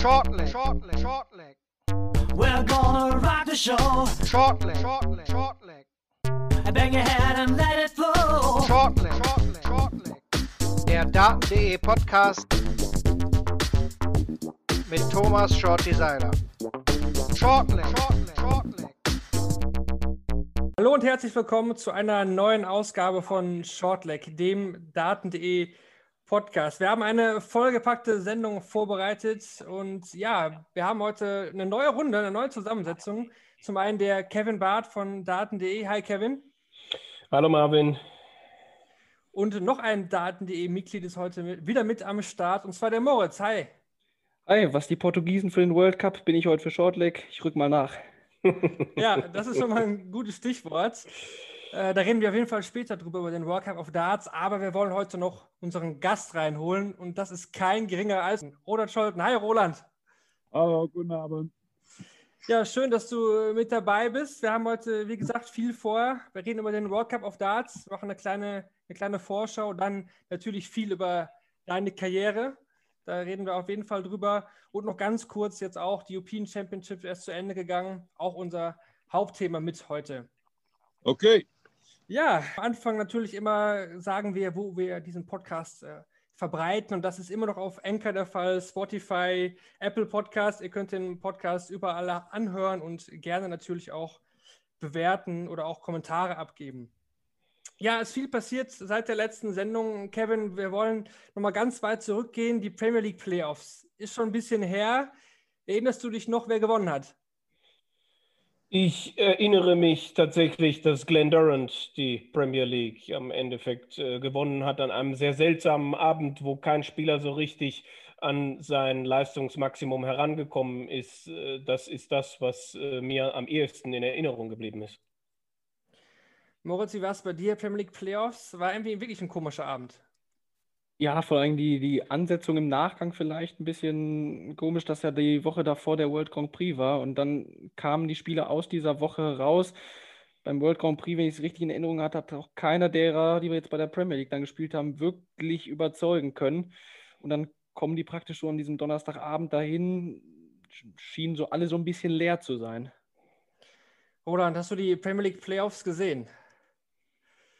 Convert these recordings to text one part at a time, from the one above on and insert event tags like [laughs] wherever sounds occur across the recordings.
Shortleg, shortleg, shortleg. We're gonna rock the show. Shortleg, shortleg, shortleg. Bang your head and let it flow. Shortleg, shortleg, shortleg. Der Daten.de Podcast mit Thomas Shorty Seiler. Shortleg, shortleg, shortleg. Hallo und herzlich willkommen zu einer neuen Ausgabe von Shortleg, dem Daten.de Podcast. Wir haben eine vollgepackte Sendung vorbereitet und ja, wir haben heute eine neue Runde, eine neue Zusammensetzung. Zum einen der Kevin Barth von Daten.de. Hi Kevin. Hallo Marvin. Und noch ein Daten.de Mitglied ist heute mit, wieder mit am Start und zwar der Moritz. Hi. Hi, was die Portugiesen für den World Cup, bin ich heute für Shortleg. Ich rück mal nach. ja, [laughs] das ist schon mal ein gutes Stichwort. Äh, da reden wir auf jeden Fall später drüber, über den World Cup of Darts. Aber wir wollen heute noch unseren Gast reinholen. Und das ist kein geringer als Roland Scholten. Hi, Roland. Hallo, guten Abend. Ja, schön, dass du mit dabei bist. Wir haben heute, wie gesagt, viel vor. Wir reden über den World Cup of Darts, machen eine kleine, eine kleine Vorschau, dann natürlich viel über deine Karriere. Da reden wir auf jeden Fall drüber. Und noch ganz kurz jetzt auch die European Championship erst zu Ende gegangen. Auch unser Hauptthema mit heute. Okay. Ja, am Anfang natürlich immer sagen wir, wo wir diesen Podcast äh, verbreiten und das ist immer noch auf Anchor der Fall, Spotify, Apple Podcast. Ihr könnt den Podcast überall anhören und gerne natürlich auch bewerten oder auch Kommentare abgeben. Ja, es ist viel passiert seit der letzten Sendung. Kevin, wir wollen nochmal ganz weit zurückgehen. Die Premier League Playoffs ist schon ein bisschen her. Erinnerst du dich noch, wer gewonnen hat? Ich erinnere mich tatsächlich, dass Glenn Durant die Premier League am Endeffekt äh, gewonnen hat an einem sehr seltsamen Abend, wo kein Spieler so richtig an sein Leistungsmaximum herangekommen ist. Äh, das ist das, was äh, mir am ehesten in Erinnerung geblieben ist. Moritz, wie war es bei dir? Premier League Playoffs war irgendwie wirklich ein komischer Abend. Ja, vor allem die, die Ansetzung im Nachgang vielleicht ein bisschen komisch, dass ja die Woche davor der World Grand Prix war und dann kamen die Spiele aus dieser Woche raus. Beim World Grand Prix, wenn ich es richtig in Erinnerung hatte, hat auch keiner derer, die wir jetzt bei der Premier League dann gespielt haben, wirklich überzeugen können. Und dann kommen die praktisch so an diesem Donnerstagabend dahin, schienen so alle so ein bisschen leer zu sein. Roland, hast du die Premier League Playoffs gesehen?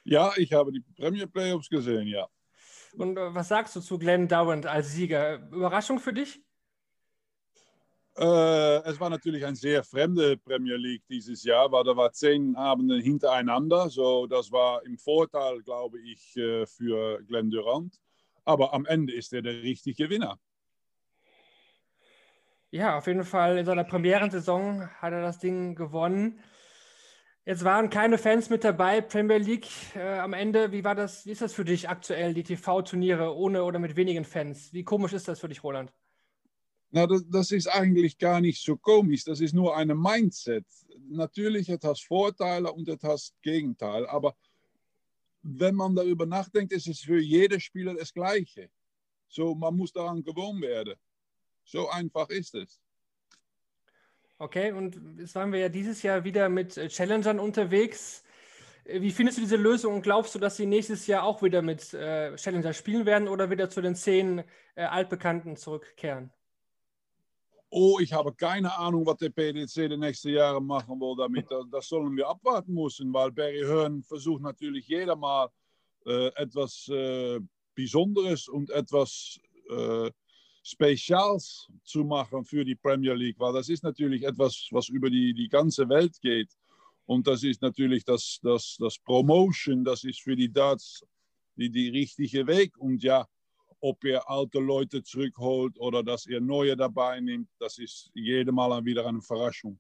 Ja, ich habe die Premier Playoffs gesehen, ja. Und äh, was sagst du zu Glenn Durant als Sieger? Überraschung für dich? Äh, es war natürlich eine sehr fremde Premier League dieses Jahr, weil da war zehn Abende hintereinander. So, das war im Vorteil, glaube ich, äh, für Glenn Durant. Aber am Ende ist er der richtige Gewinner. Ja, auf jeden Fall in seiner Premierensaison hat er das Ding gewonnen. Jetzt waren keine Fans mit dabei, Premier League äh, am Ende. Wie war das, wie ist das für dich aktuell, die TV-Turniere ohne oder mit wenigen Fans? Wie komisch ist das für dich, Roland? Na, das, das ist eigentlich gar nicht so komisch. Das ist nur ein Mindset. Natürlich hat das Vorteile und hat Gegenteil. Aber wenn man darüber nachdenkt, ist es für jeden Spieler das Gleiche. So, man muss daran gewohnt werden. So einfach ist es. Okay, und jetzt waren wir ja dieses Jahr wieder mit äh, Challengern unterwegs. Äh, wie findest du diese Lösung und glaubst du, dass sie nächstes Jahr auch wieder mit äh, Challenger spielen werden oder wieder zu den zehn äh, Altbekannten zurückkehren? Oh, ich habe keine Ahnung, was der PDC die nächsten Jahre machen will damit. Das sollen wir abwarten müssen, weil Barry Hearn versucht natürlich jeder mal äh, etwas äh, Besonderes und etwas Spezials zu machen für die Premier League, weil das ist natürlich etwas, was über die, die ganze Welt geht. Und das ist natürlich das, das, das Promotion, das ist für die Darts die, die richtige Weg. Und ja, ob ihr alte Leute zurückholt oder dass ihr neue dabei nimmt, das ist jedes Mal wieder eine Überraschung.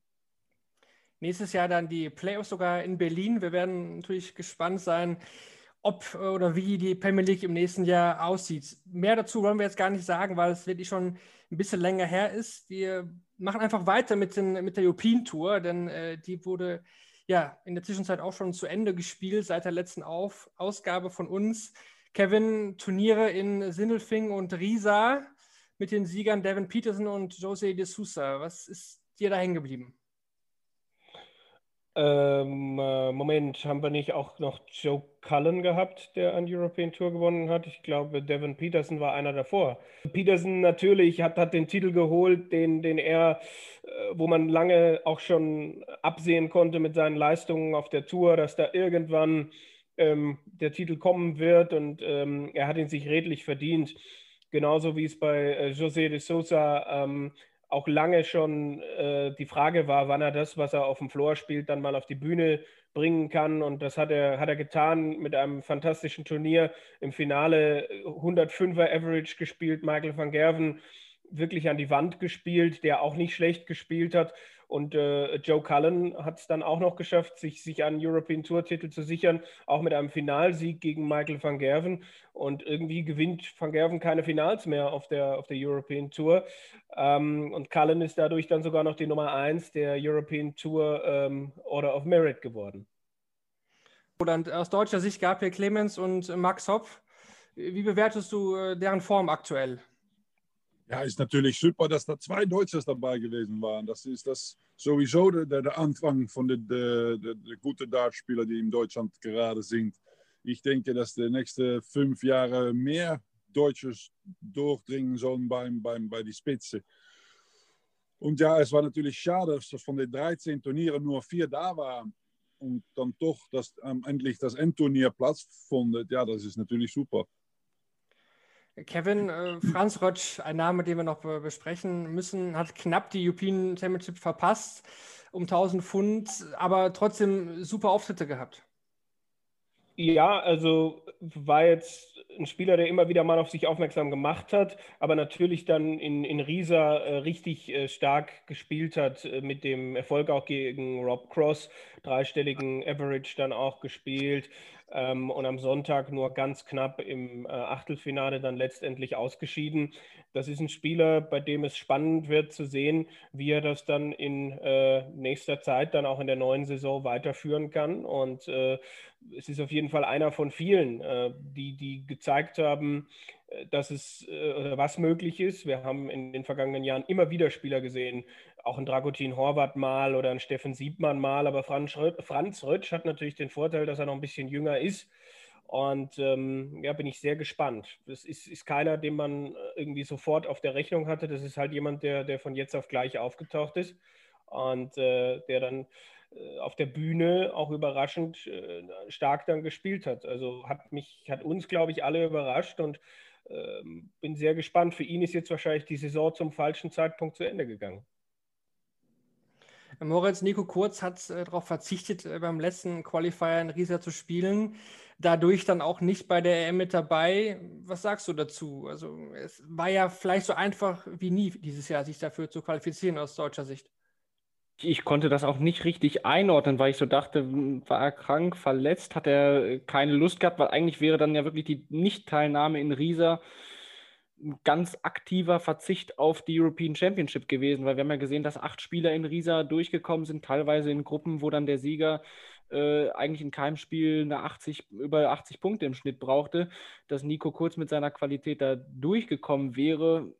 Nächstes Jahr dann die Playoffs sogar in Berlin. Wir werden natürlich gespannt sein, ob oder wie die Premier League im nächsten Jahr aussieht. Mehr dazu wollen wir jetzt gar nicht sagen, weil es wirklich schon ein bisschen länger her ist. Wir machen einfach weiter mit, den, mit der European Tour, denn äh, die wurde ja in der Zwischenzeit auch schon zu Ende gespielt seit der letzten Auf Ausgabe von uns. Kevin, Turniere in Sindelfing und Riesa mit den Siegern Devin Peterson und Jose de Sousa. Was ist dir da hängen geblieben? Ähm, äh, Moment, haben wir nicht auch noch Joe Cullen gehabt, der an European Tour gewonnen hat? Ich glaube, Devin Peterson war einer davor. Peterson natürlich hat, hat den Titel geholt, den, den er, äh, wo man lange auch schon absehen konnte mit seinen Leistungen auf der Tour, dass da irgendwann ähm, der Titel kommen wird und ähm, er hat ihn sich redlich verdient. Genauso wie es bei äh, José de Sousa ähm, auch lange schon äh, die Frage war, wann er das, was er auf dem Floor spielt, dann mal auf die Bühne bringen kann. Und das hat er, hat er getan mit einem fantastischen Turnier. Im Finale 105er Average gespielt, Michael van Gerven wirklich an die Wand gespielt, der auch nicht schlecht gespielt hat. Und äh, Joe Cullen hat es dann auch noch geschafft, sich, sich einen European Tour-Titel zu sichern, auch mit einem Finalsieg gegen Michael van Gerven. Und irgendwie gewinnt van Gerven keine Finals mehr auf der, auf der European Tour. Ähm, und Cullen ist dadurch dann sogar noch die Nummer 1 der European Tour ähm, Order of Merit geworden. Und aus deutscher Sicht Gabriel Clemens und Max Hopf. Wie bewertest du äh, deren Form aktuell? Ja, ist natürlich super, dass da zwei Deutsche dabei gewesen waren. Das ist das sowieso der, der Anfang von den de, de, de guten Dartspieler, die in Deutschland gerade sind. Ich denke, dass die nächsten fünf Jahre mehr Deutsche durchdringen sollen beim, beim, bei die Spitze. Und ja, es war natürlich schade, dass von den 13 Turnieren nur vier da waren und dann doch dass ähm, endlich das Endturnier Platz findet. Ja, das ist natürlich super. Kevin, äh, Franz Rötsch, ein Name, den wir noch be besprechen müssen, hat knapp die European Championship verpasst um 1000 Pfund, aber trotzdem super Auftritte gehabt. Ja, also war jetzt ein Spieler, der immer wieder mal auf sich aufmerksam gemacht hat, aber natürlich dann in, in Riesa äh, richtig äh, stark gespielt hat, äh, mit dem Erfolg auch gegen Rob Cross, dreistelligen Average dann auch gespielt ähm, und am Sonntag nur ganz knapp im äh, Achtelfinale dann letztendlich ausgeschieden. Das ist ein Spieler, bei dem es spannend wird zu sehen, wie er das dann in äh, nächster Zeit dann auch in der neuen Saison weiterführen kann. Und äh, es ist auf jeden Fall einer von vielen, äh, die, die gezeigt haben, äh, dass es äh, oder was möglich ist. Wir haben in den vergangenen Jahren immer wieder Spieler gesehen, auch ein Dragutin Horvath mal oder ein Steffen Siebmann mal, aber Franz, Franz Rötsch hat natürlich den Vorteil, dass er noch ein bisschen jünger ist. Und ähm, ja, bin ich sehr gespannt. Das ist, ist keiner, den man irgendwie sofort auf der Rechnung hatte. Das ist halt jemand, der, der von jetzt auf gleich aufgetaucht ist und äh, der dann äh, auf der Bühne auch überraschend äh, stark dann gespielt hat. Also hat mich, hat uns, glaube ich, alle überrascht und ähm, bin sehr gespannt. Für ihn ist jetzt wahrscheinlich die Saison zum falschen Zeitpunkt zu Ende gegangen. Moritz, Nico Kurz hat äh, darauf verzichtet, äh, beim letzten Qualifier in Riesa zu spielen. Dadurch dann auch nicht bei der EM mit dabei. Was sagst du dazu? Also, es war ja vielleicht so einfach wie nie dieses Jahr, sich dafür zu qualifizieren aus deutscher Sicht. Ich konnte das auch nicht richtig einordnen, weil ich so dachte, war er krank, verletzt, hat er äh, keine Lust gehabt, weil eigentlich wäre dann ja wirklich die Nichtteilnahme in Riesa ganz aktiver Verzicht auf die European Championship gewesen, weil wir haben ja gesehen, dass acht Spieler in Riesa durchgekommen sind, teilweise in Gruppen, wo dann der Sieger äh, eigentlich in keinem Spiel eine 80, über 80 Punkte im Schnitt brauchte. Dass Nico Kurz mit seiner Qualität da durchgekommen wäre,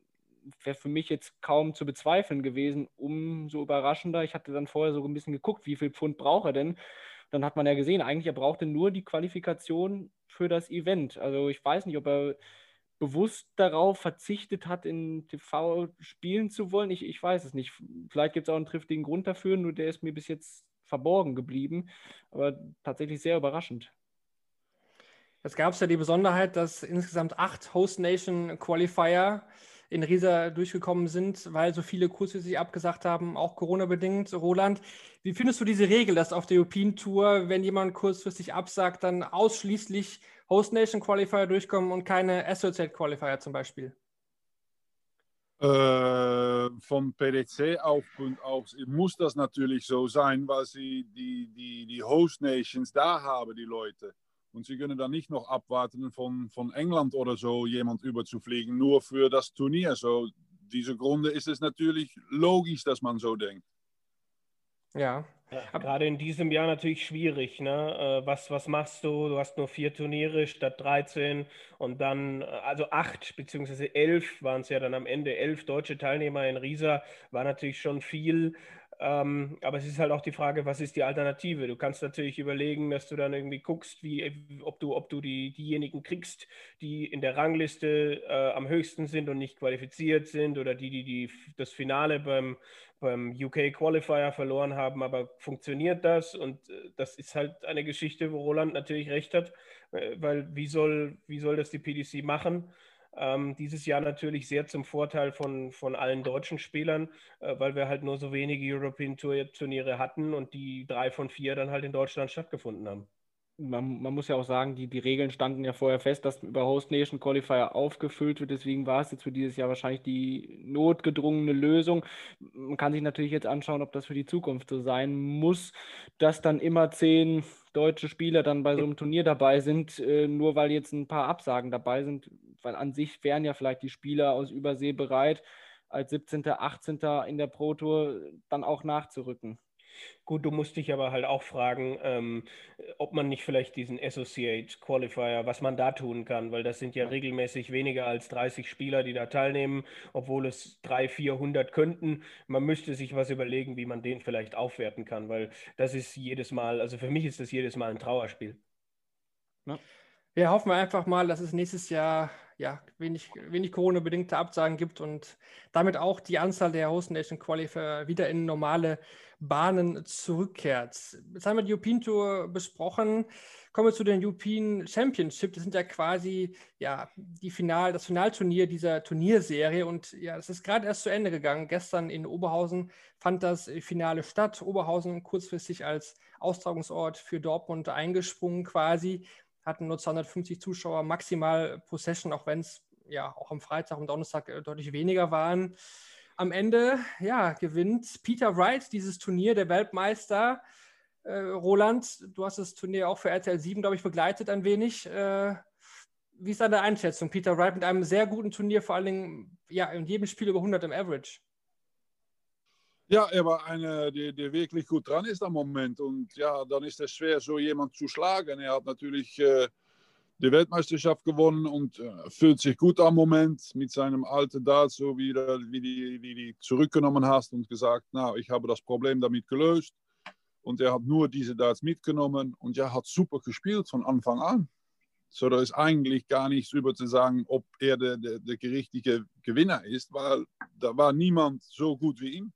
wäre für mich jetzt kaum zu bezweifeln gewesen. Umso überraschender. Ich hatte dann vorher so ein bisschen geguckt, wie viel Pfund braucht er denn? Dann hat man ja gesehen, eigentlich er brauchte nur die Qualifikation für das Event. Also ich weiß nicht, ob er bewusst darauf verzichtet hat, in TV spielen zu wollen. Ich, ich weiß es nicht. Vielleicht gibt es auch einen triftigen Grund dafür, nur der ist mir bis jetzt verborgen geblieben. Aber tatsächlich sehr überraschend. Jetzt gab es ja die Besonderheit, dass insgesamt acht Host Nation Qualifier in Riesa durchgekommen sind, weil so viele Kurse sich abgesagt haben, auch Corona-bedingt. Roland, wie findest du diese Regel, dass auf der European Tour, wenn jemand kurzfristig absagt, dann ausschließlich Host Nation Qualifier durchkommen und keine Associate Qualifier zum Beispiel? Äh, vom PDC Aufgrund aus muss das natürlich so sein, weil sie die, die, die Host Nations da haben, die Leute. Und sie können dann nicht noch abwarten, von, von England oder so jemand überzufliegen, nur für das Turnier. So, diese Grunde ist es natürlich logisch, dass man so denkt. Ja, ja, gerade in diesem Jahr natürlich schwierig. Ne? Äh, was, was machst du? Du hast nur vier Turniere statt 13 und dann, äh, also acht beziehungsweise elf waren es ja dann am Ende. Elf deutsche Teilnehmer in Riesa war natürlich schon viel. Ähm, aber es ist halt auch die Frage, was ist die Alternative? Du kannst natürlich überlegen, dass du dann irgendwie guckst, wie, ob du, ob du die, diejenigen kriegst, die in der Rangliste äh, am höchsten sind und nicht qualifiziert sind oder die, die, die das Finale beim, beim UK Qualifier verloren haben. Aber funktioniert das? Und äh, das ist halt eine Geschichte, wo Roland natürlich recht hat, äh, weil wie soll, wie soll das die PDC machen? Ähm, dieses Jahr natürlich sehr zum Vorteil von, von allen deutschen Spielern, äh, weil wir halt nur so wenige European Tour Turniere hatten und die drei von vier dann halt in Deutschland stattgefunden haben. Man, man, muss ja auch sagen, die, die Regeln standen ja vorher fest, dass über Host Nation Qualifier aufgefüllt wird. Deswegen war es jetzt für dieses Jahr wahrscheinlich die notgedrungene Lösung. Man kann sich natürlich jetzt anschauen, ob das für die Zukunft so sein muss, dass dann immer zehn deutsche Spieler dann bei so einem Turnier dabei sind, äh, nur weil jetzt ein paar Absagen dabei sind weil an sich wären ja vielleicht die Spieler aus Übersee bereit, als 17., 18. in der Pro Tour dann auch nachzurücken. Gut, du musst dich aber halt auch fragen, ähm, ob man nicht vielleicht diesen Associate Qualifier, was man da tun kann, weil das sind ja regelmäßig weniger als 30 Spieler, die da teilnehmen, obwohl es 300, 400 könnten. Man müsste sich was überlegen, wie man den vielleicht aufwerten kann, weil das ist jedes Mal, also für mich ist das jedes Mal ein Trauerspiel. Ja. Ja, hoffen wir einfach mal, dass es nächstes Jahr ja, wenig, wenig Corona-bedingte Absagen gibt und damit auch die Anzahl der Host Nation Qualifier wieder in normale Bahnen zurückkehrt. Jetzt haben wir die European Tour besprochen. Kommen wir zu den European Championship. Das sind ja quasi ja, die Final, das Finalturnier dieser Turnierserie. Und ja, das ist gerade erst zu Ende gegangen. Gestern in Oberhausen fand das Finale statt. Oberhausen kurzfristig als Austragungsort für Dortmund eingesprungen quasi hatten nur 250 Zuschauer maximal Possession, auch wenn es ja auch am Freitag und Donnerstag äh, deutlich weniger waren. Am Ende ja, gewinnt Peter Wright dieses Turnier, der Weltmeister. Äh, Roland, du hast das Turnier auch für RTL 7, glaube ich, begleitet ein wenig. Äh, wie ist deine Einschätzung? Peter Wright mit einem sehr guten Turnier, vor allen Dingen ja, in jedem Spiel über 100 im Average. Ja, er war einer, der, der, wirklich gut dran ist am Moment. Und ja, dann ist es schwer, so jemand zu schlagen. Er hat natürlich äh, die Weltmeisterschaft gewonnen und äh, fühlt sich gut am Moment mit seinem alten Dart, so wie, wie die, die, die zurückgenommen hast und gesagt, na, ich habe das Problem damit gelöst. Und er hat nur diese Darts mitgenommen und ja, hat super gespielt von Anfang an. So, da ist eigentlich gar nichts über zu sagen, ob er der, der, der richtige Gewinner ist, weil da war niemand so gut wie ihn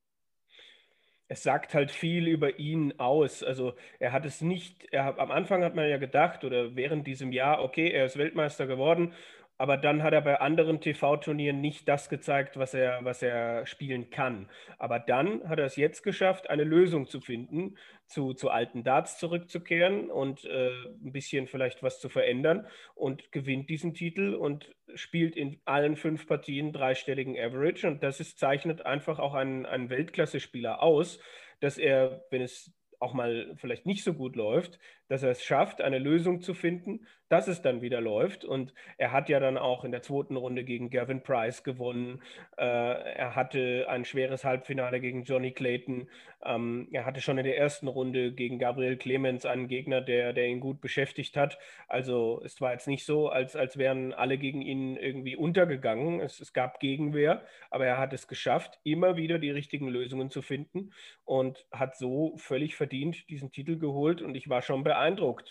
es sagt halt viel über ihn aus. Also er hat es nicht, er, am Anfang hat man ja gedacht oder während diesem Jahr, okay, er ist Weltmeister geworden aber dann hat er bei anderen TV-Turnieren nicht das gezeigt, was er, was er spielen kann. Aber dann hat er es jetzt geschafft, eine Lösung zu finden, zu, zu alten Darts zurückzukehren und äh, ein bisschen vielleicht was zu verändern und gewinnt diesen Titel und spielt in allen fünf Partien dreistelligen Average. Und das ist, zeichnet einfach auch einen, einen Weltklasse-Spieler aus, dass er, wenn es auch mal vielleicht nicht so gut läuft, dass er es schafft, eine Lösung zu finden, dass es dann wieder läuft. Und er hat ja dann auch in der zweiten Runde gegen Gavin Price gewonnen. Äh, er hatte ein schweres Halbfinale gegen Johnny Clayton. Ähm, er hatte schon in der ersten Runde gegen Gabriel Clemens einen Gegner, der, der ihn gut beschäftigt hat. Also es war jetzt nicht so, als, als wären alle gegen ihn irgendwie untergegangen. Es, es gab Gegenwehr, aber er hat es geschafft, immer wieder die richtigen Lösungen zu finden und hat so völlig verdient diesen Titel geholt. Und ich war schon beeindruckt,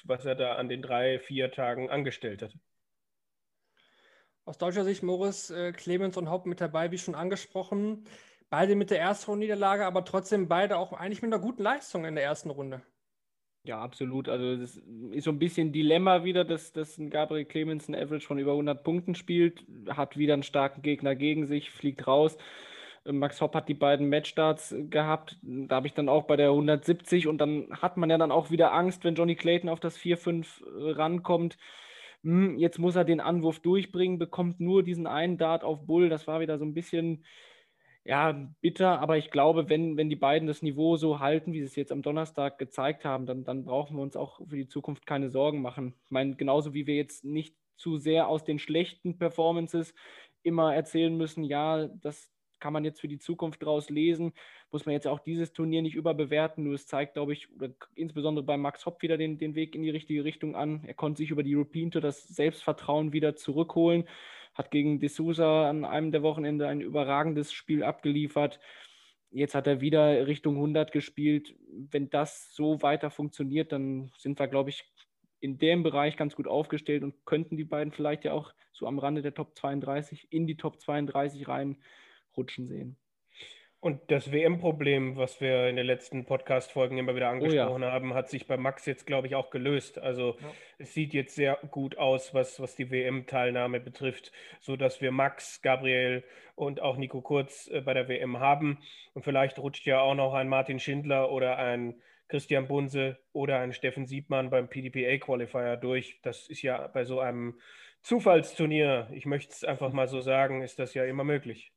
was er da an den drei, vier Tagen angestellt hat. Aus deutscher Sicht Moritz, äh, Clemens und Haupt mit dabei, wie schon angesprochen. Beide mit der ersten Niederlage, aber trotzdem beide auch eigentlich mit einer guten Leistung in der ersten Runde. Ja, absolut. Also das ist so ein bisschen Dilemma wieder, dass, dass Gabriel Clemens ein Average von über 100 Punkten spielt, hat wieder einen starken Gegner gegen sich, fliegt raus. Max Hopp hat die beiden Matchstarts gehabt. Da habe ich dann auch bei der 170 und dann hat man ja dann auch wieder Angst, wenn Johnny Clayton auf das 4-5 äh, rankommt. Hm, jetzt muss er den Anwurf durchbringen, bekommt nur diesen einen Dart auf Bull. Das war wieder so ein bisschen ja, bitter, aber ich glaube, wenn, wenn die beiden das Niveau so halten, wie sie es jetzt am Donnerstag gezeigt haben, dann, dann brauchen wir uns auch für die Zukunft keine Sorgen machen. Ich meine, genauso wie wir jetzt nicht zu sehr aus den schlechten Performances immer erzählen müssen, ja, das, kann man jetzt für die Zukunft daraus lesen. Muss man jetzt auch dieses Turnier nicht überbewerten. Nur es zeigt, glaube ich, insbesondere bei Max Hopp wieder den, den Weg in die richtige Richtung an. Er konnte sich über die European Tour das Selbstvertrauen wieder zurückholen. Hat gegen De Souza an einem der Wochenende ein überragendes Spiel abgeliefert. Jetzt hat er wieder Richtung 100 gespielt. Wenn das so weiter funktioniert, dann sind wir, glaube ich, in dem Bereich ganz gut aufgestellt und könnten die beiden vielleicht ja auch so am Rande der Top 32 in die Top 32 reinrutschen sehen. Und das WM-Problem, was wir in den letzten Podcast-Folgen immer wieder angesprochen oh ja. haben, hat sich bei Max jetzt, glaube ich, auch gelöst. Also ja. es sieht jetzt sehr gut aus, was, was die WM-Teilnahme betrifft, sodass wir Max, Gabriel und auch Nico Kurz äh, bei der WM haben. Und vielleicht rutscht ja auch noch ein Martin Schindler oder ein Christian Bunse oder ein Steffen Siebmann beim PDPA-Qualifier durch. Das ist ja bei so einem Zufallsturnier, ich möchte es einfach mal so sagen, ist das ja immer möglich.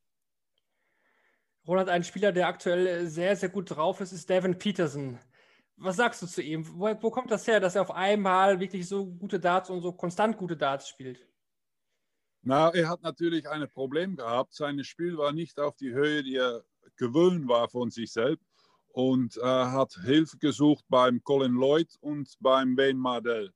Roland, ein Spieler, der aktuell sehr, sehr gut drauf ist, ist Devin Peterson. Was sagst du zu ihm? Wo, wo, kommt das her, dass er auf einmal wirklich so gute Darts und so konstant gute Darts spielt? Na, er hat natürlich ein Problem gehabt. Sein Spiel war nicht auf die Höhe, die er gewöhnt war von sich selbst. Und er hat Hilfe gesucht beim Colin Lloyd und beim Wayne Mardell.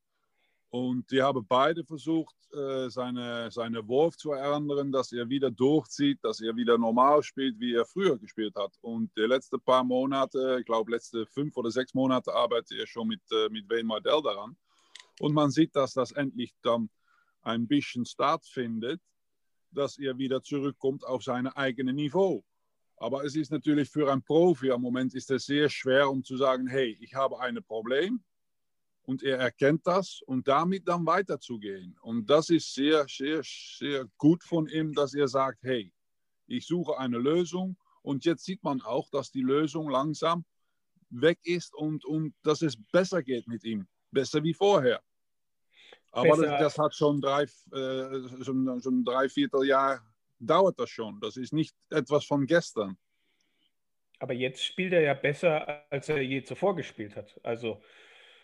Und die haben beide versucht, äh, seine, seine Wurf zu ändern, dass er wieder durchzieht, dass er wieder normal spielt, wie er früher gespielt hat. Und die letzten paar Monate, ich glaube, letzte fünf oder sechs Monate arbeitet er schon mit, äh, mit Wayne Mardell daran. Und man sieht, dass das endlich dann ein bisschen stattfindet, dass er wieder zurückkommt auf sein eigenes Niveau. Aber es ist natürlich für einen Profi im Moment ist es sehr schwer, um zu sagen, hey, ich habe ein Problem und er erkennt das und damit dann weiterzugehen. Und das ist sehr, sehr, sehr gut von ihm, dass er sagt, hey, ich suche eine Lösung und jetzt sieht man auch, dass die Lösung langsam weg ist und, und dass es besser geht mit ihm, besser wie vorher. Aber das, das, hat schon drei, äh, schon, schon drei Vierteljahr dauert das schon. Das ist nicht etwas von gestern. Aber jetzt spielt er ja besser, als er je zuvor gespielt hat. Also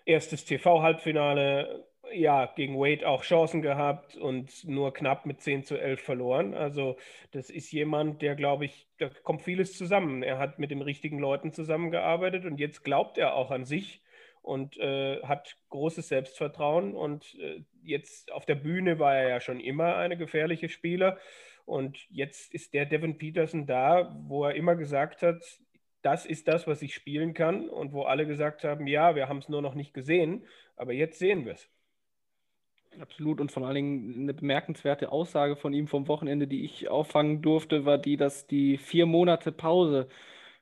erstes TV-Halbfinale, ja, gegen Wade auch Chancen gehabt und nur knapp mit 10 zu 11 verloren. Also das ist jemand, der, glaube ich, da kommt vieles zusammen. Er hat mit den richtigen Leuten zusammengearbeitet und jetzt glaubt er auch an sich und äh, hat großes Selbstvertrauen. Und äh, jetzt auf der Bühne war er ja schon immer eine gefährliche Spieler. Und jetzt ist der Devin Peterson da, wo er immer gesagt hat, das ist das, was ich spielen kann und wo alle gesagt haben, ja, wir haben es nur noch nicht gesehen, aber jetzt sehen wir es. Absolut und vor allen Dingen eine bemerkenswerte Aussage von ihm vom Wochenende, die ich auffangen durfte, war die, dass die vier Monate Pause,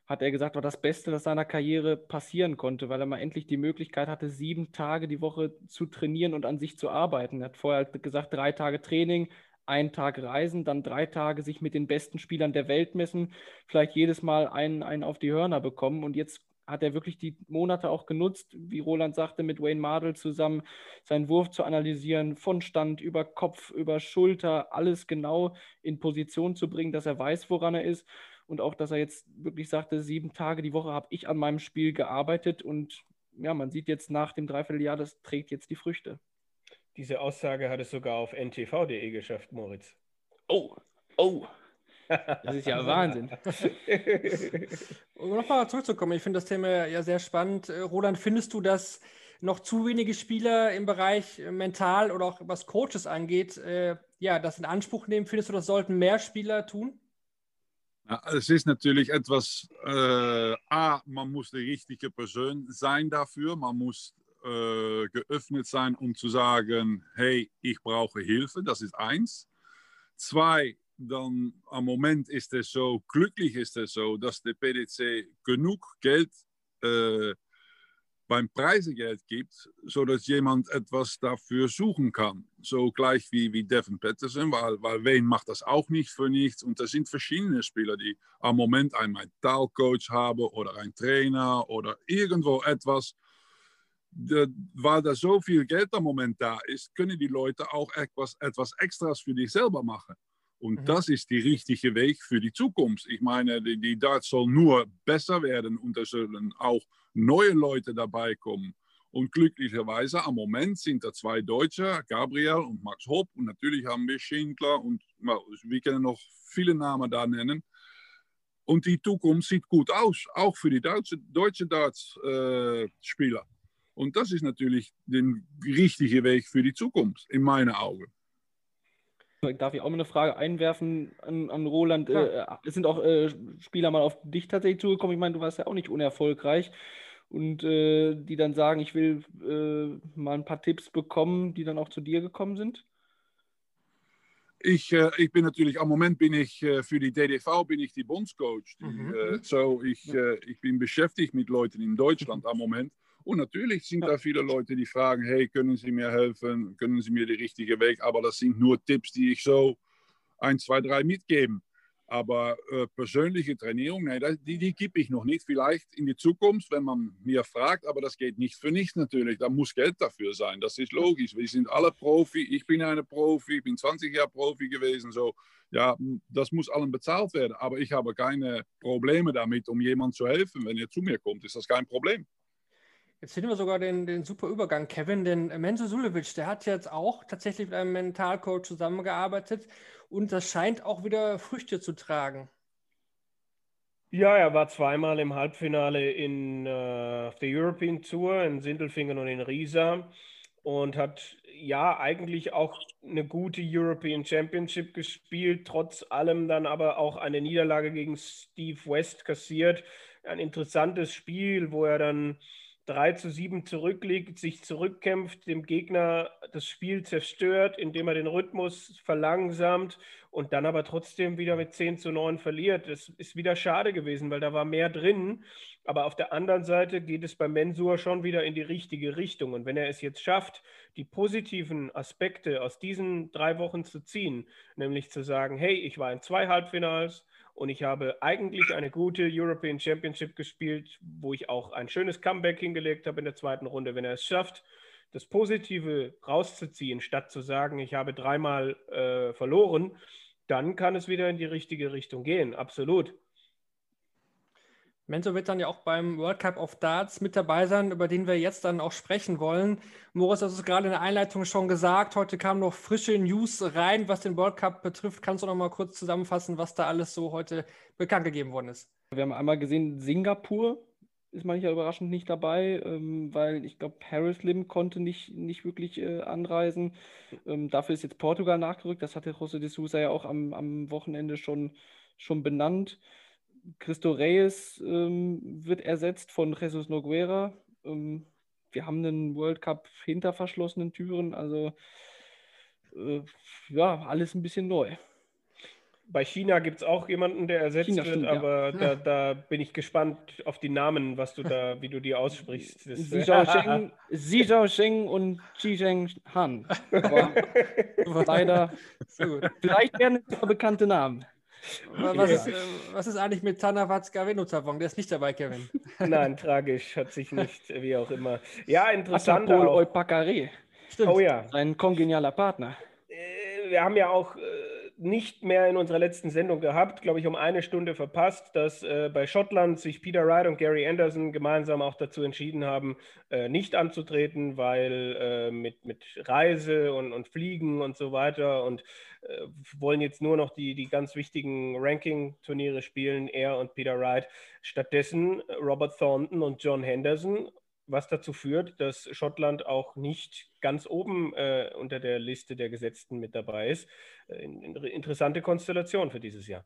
hat er gesagt, war das Beste, das seiner Karriere passieren konnte, weil er mal endlich die Möglichkeit hatte, sieben Tage die Woche zu trainieren und an sich zu arbeiten. Er hat vorher gesagt, drei Tage Training, einen Tag reisen, dann drei Tage sich mit den besten Spielern der Welt messen, vielleicht jedes Mal einen, einen auf die Hörner bekommen. Und jetzt hat er wirklich die Monate auch genutzt, wie Roland sagte, mit Wayne Mardell zusammen seinen Wurf zu analysieren, von Stand über Kopf, über Schulter, alles genau in Position zu bringen, dass er weiß, woran er ist. Und auch, dass er jetzt wirklich sagte, sieben Tage die Woche habe ich an meinem Spiel gearbeitet. Und ja, man sieht jetzt nach dem Dreivierteljahr, das trägt jetzt die Früchte. Diese Aussage hat es sogar auf ntv.de geschafft, Moritz. Oh, oh. [laughs] Das ist ja Wahnsinn. [laughs] um nochmal zurückzukommen, ich finde das Thema ja sehr spannend. Äh, Roland, findest du, dass noch zu wenige Spieler im Bereich äh, mental oder auch was Coaches angeht, äh, ja, das in Anspruch nehmen? Findest du, das sollten mehr Spieler tun? Ja, es ist natürlich etwas, äh, A, man muss die richtige Person sein dafür, man muss äh, geöffnet sein, um zu sagen, hey, ich brauche Hilfe, das ist eins. Zwei, dann am Moment ist es so, glücklich ist es so, dass der PDC genug Geld äh, beim Preisegeld gibt, sodass jemand etwas dafür suchen kann. So gleich wie, wie Devin Patterson, weil, weil Wayne macht das auch nicht für nichts. Und da sind verschiedene Spieler, die am Moment einen Mentalcoach haben oder einen Trainer oder irgendwo etwas, weil da so viel Geld am Moment da ist, können die Leute auch etwas, etwas Extras für dich selber machen. Und mhm. das ist der richtige Weg für die Zukunft. Ich meine, die, die Darts soll nur besser werden und da sollen auch neue Leute dabei kommen. Und glücklicherweise am Moment sind da zwei Deutsche, Gabriel und Max Hopp. Und natürlich haben wir Schindler und wir können noch viele Namen da nennen. Und die Zukunft sieht gut aus, auch für die deutsche, deutsche Darts-Spieler. Äh, und das ist natürlich der richtige Weg für die Zukunft, in meinen Augen. Darf ich auch mal eine Frage einwerfen an, an Roland? Äh, es sind auch äh, Spieler mal auf dich tatsächlich zugekommen. Ich meine, du warst ja auch nicht unerfolgreich. Und äh, die dann sagen, ich will äh, mal ein paar Tipps bekommen, die dann auch zu dir gekommen sind? Ich, äh, ich bin natürlich, am Moment bin ich äh, für die DDV bin ich die Bondscoach. Die, Mhm. so ich, ich bin beschäftigt mit Leuten in Deutschland am Moment. Und natürlich sind da viele Leute, die fragen, hey, können Sie mir helfen? Können Sie mir den richtigen Weg? Aber das sind nur Tipps, die ich so ein, zwei, drei mitgeben. Aber äh, persönliche Trainierung, nein, die, die gebe ich noch nicht. Vielleicht in die Zukunft, wenn man mir fragt, aber das geht nicht für nichts natürlich. Da muss Geld dafür sein. Das ist logisch. Wir sind alle Profi. Ich bin eine Profi. Ich bin 20 Jahre Profi gewesen. So, ja, das muss allen bezahlt werden. Aber ich habe keine Probleme damit, um jemandem zu helfen. Wenn er zu mir kommt, ist das kein Problem. Jetzt finden wir sogar den, den super Übergang, Kevin, denn Menzo Sulevic, der hat jetzt auch tatsächlich mit einem Mentalcoach zusammengearbeitet und das scheint auch wieder Früchte zu tragen. Ja, er war zweimal im Halbfinale in äh, der European Tour in Sindelfingen und in Riesa und hat ja eigentlich auch eine gute European Championship gespielt, trotz allem dann aber auch eine Niederlage gegen Steve West kassiert. Ein interessantes Spiel, wo er dann 3 zu 7 zurückliegt, sich zurückkämpft, dem Gegner das Spiel zerstört, indem er den Rhythmus verlangsamt und dann aber trotzdem wieder mit 10 zu 9 verliert. Das ist wieder schade gewesen, weil da war mehr drin. Aber auf der anderen Seite geht es bei Mensur schon wieder in die richtige Richtung. Und wenn er es jetzt schafft, die positiven Aspekte aus diesen drei Wochen zu ziehen, nämlich zu sagen, hey, ich war in zwei Halbfinals, und ich habe eigentlich eine gute European Championship gespielt, wo ich auch ein schönes Comeback hingelegt habe in der zweiten Runde. Wenn er es schafft, das Positive rauszuziehen, statt zu sagen, ich habe dreimal äh, verloren, dann kann es wieder in die richtige Richtung gehen. Absolut. Menzo wird dann ja auch beim World Cup of Darts mit dabei sein, über den wir jetzt dann auch sprechen wollen. Moritz, das ist gerade in der Einleitung schon gesagt. Heute kamen noch frische News rein, was den World Cup betrifft. Kannst du noch mal kurz zusammenfassen, was da alles so heute bekannt gegeben worden ist? Wir haben einmal gesehen, Singapur ist manchmal überraschend nicht dabei, ähm, weil ich glaube, Harris Lim konnte nicht, nicht wirklich äh, anreisen. Ähm, dafür ist jetzt Portugal nachgerückt. Das hatte José de Sousa ja auch am, am Wochenende schon, schon benannt. Cristo Reyes ähm, wird ersetzt von Jesus Noguera. Ähm, wir haben einen World Cup hinter verschlossenen Türen, also äh, ja, alles ein bisschen neu. Bei China gibt es auch jemanden, der ersetzt China, wird, stimmt, ja. aber [laughs] da, da bin ich gespannt auf die Namen, was du da, wie du die aussprichst. Xi Zhaosheng, [laughs] Xi Zhaosheng und Xi Zhenghan. [laughs] Aber leider, vielleicht werden es bekannte Namen. Was, Ja. ist, äh, was ist eigentlich mit Tanawats Gaveno-Zavong? Der ist nicht dabei, Kevin. [laughs] Nein, tragisch, hat sich nicht, [laughs] wie auch immer. Ja, interessant. Paul auch. Oipakare, Stimmt. Oh ja, ein kongenialer Partner. Äh, wir haben ja auch äh, nicht mehr in unserer letzten Sendung gehabt, glaube ich, um eine Stunde verpasst, dass äh, bei Schottland sich Peter Wright und Gary Anderson gemeinsam auch dazu entschieden haben, äh, nicht anzutreten, weil äh, mit, mit Reise und, und Fliegen und so weiter und äh, wollen jetzt nur noch die, die ganz wichtigen Ranking-Turniere spielen, er und Peter Wright. Stattdessen Robert Thornton und John Henderson was dazu führt, dass Schottland auch nicht ganz oben äh, unter der Liste der Gesetzten mit dabei ist. Äh, in, in, interessante Konstellation für dieses Jahr.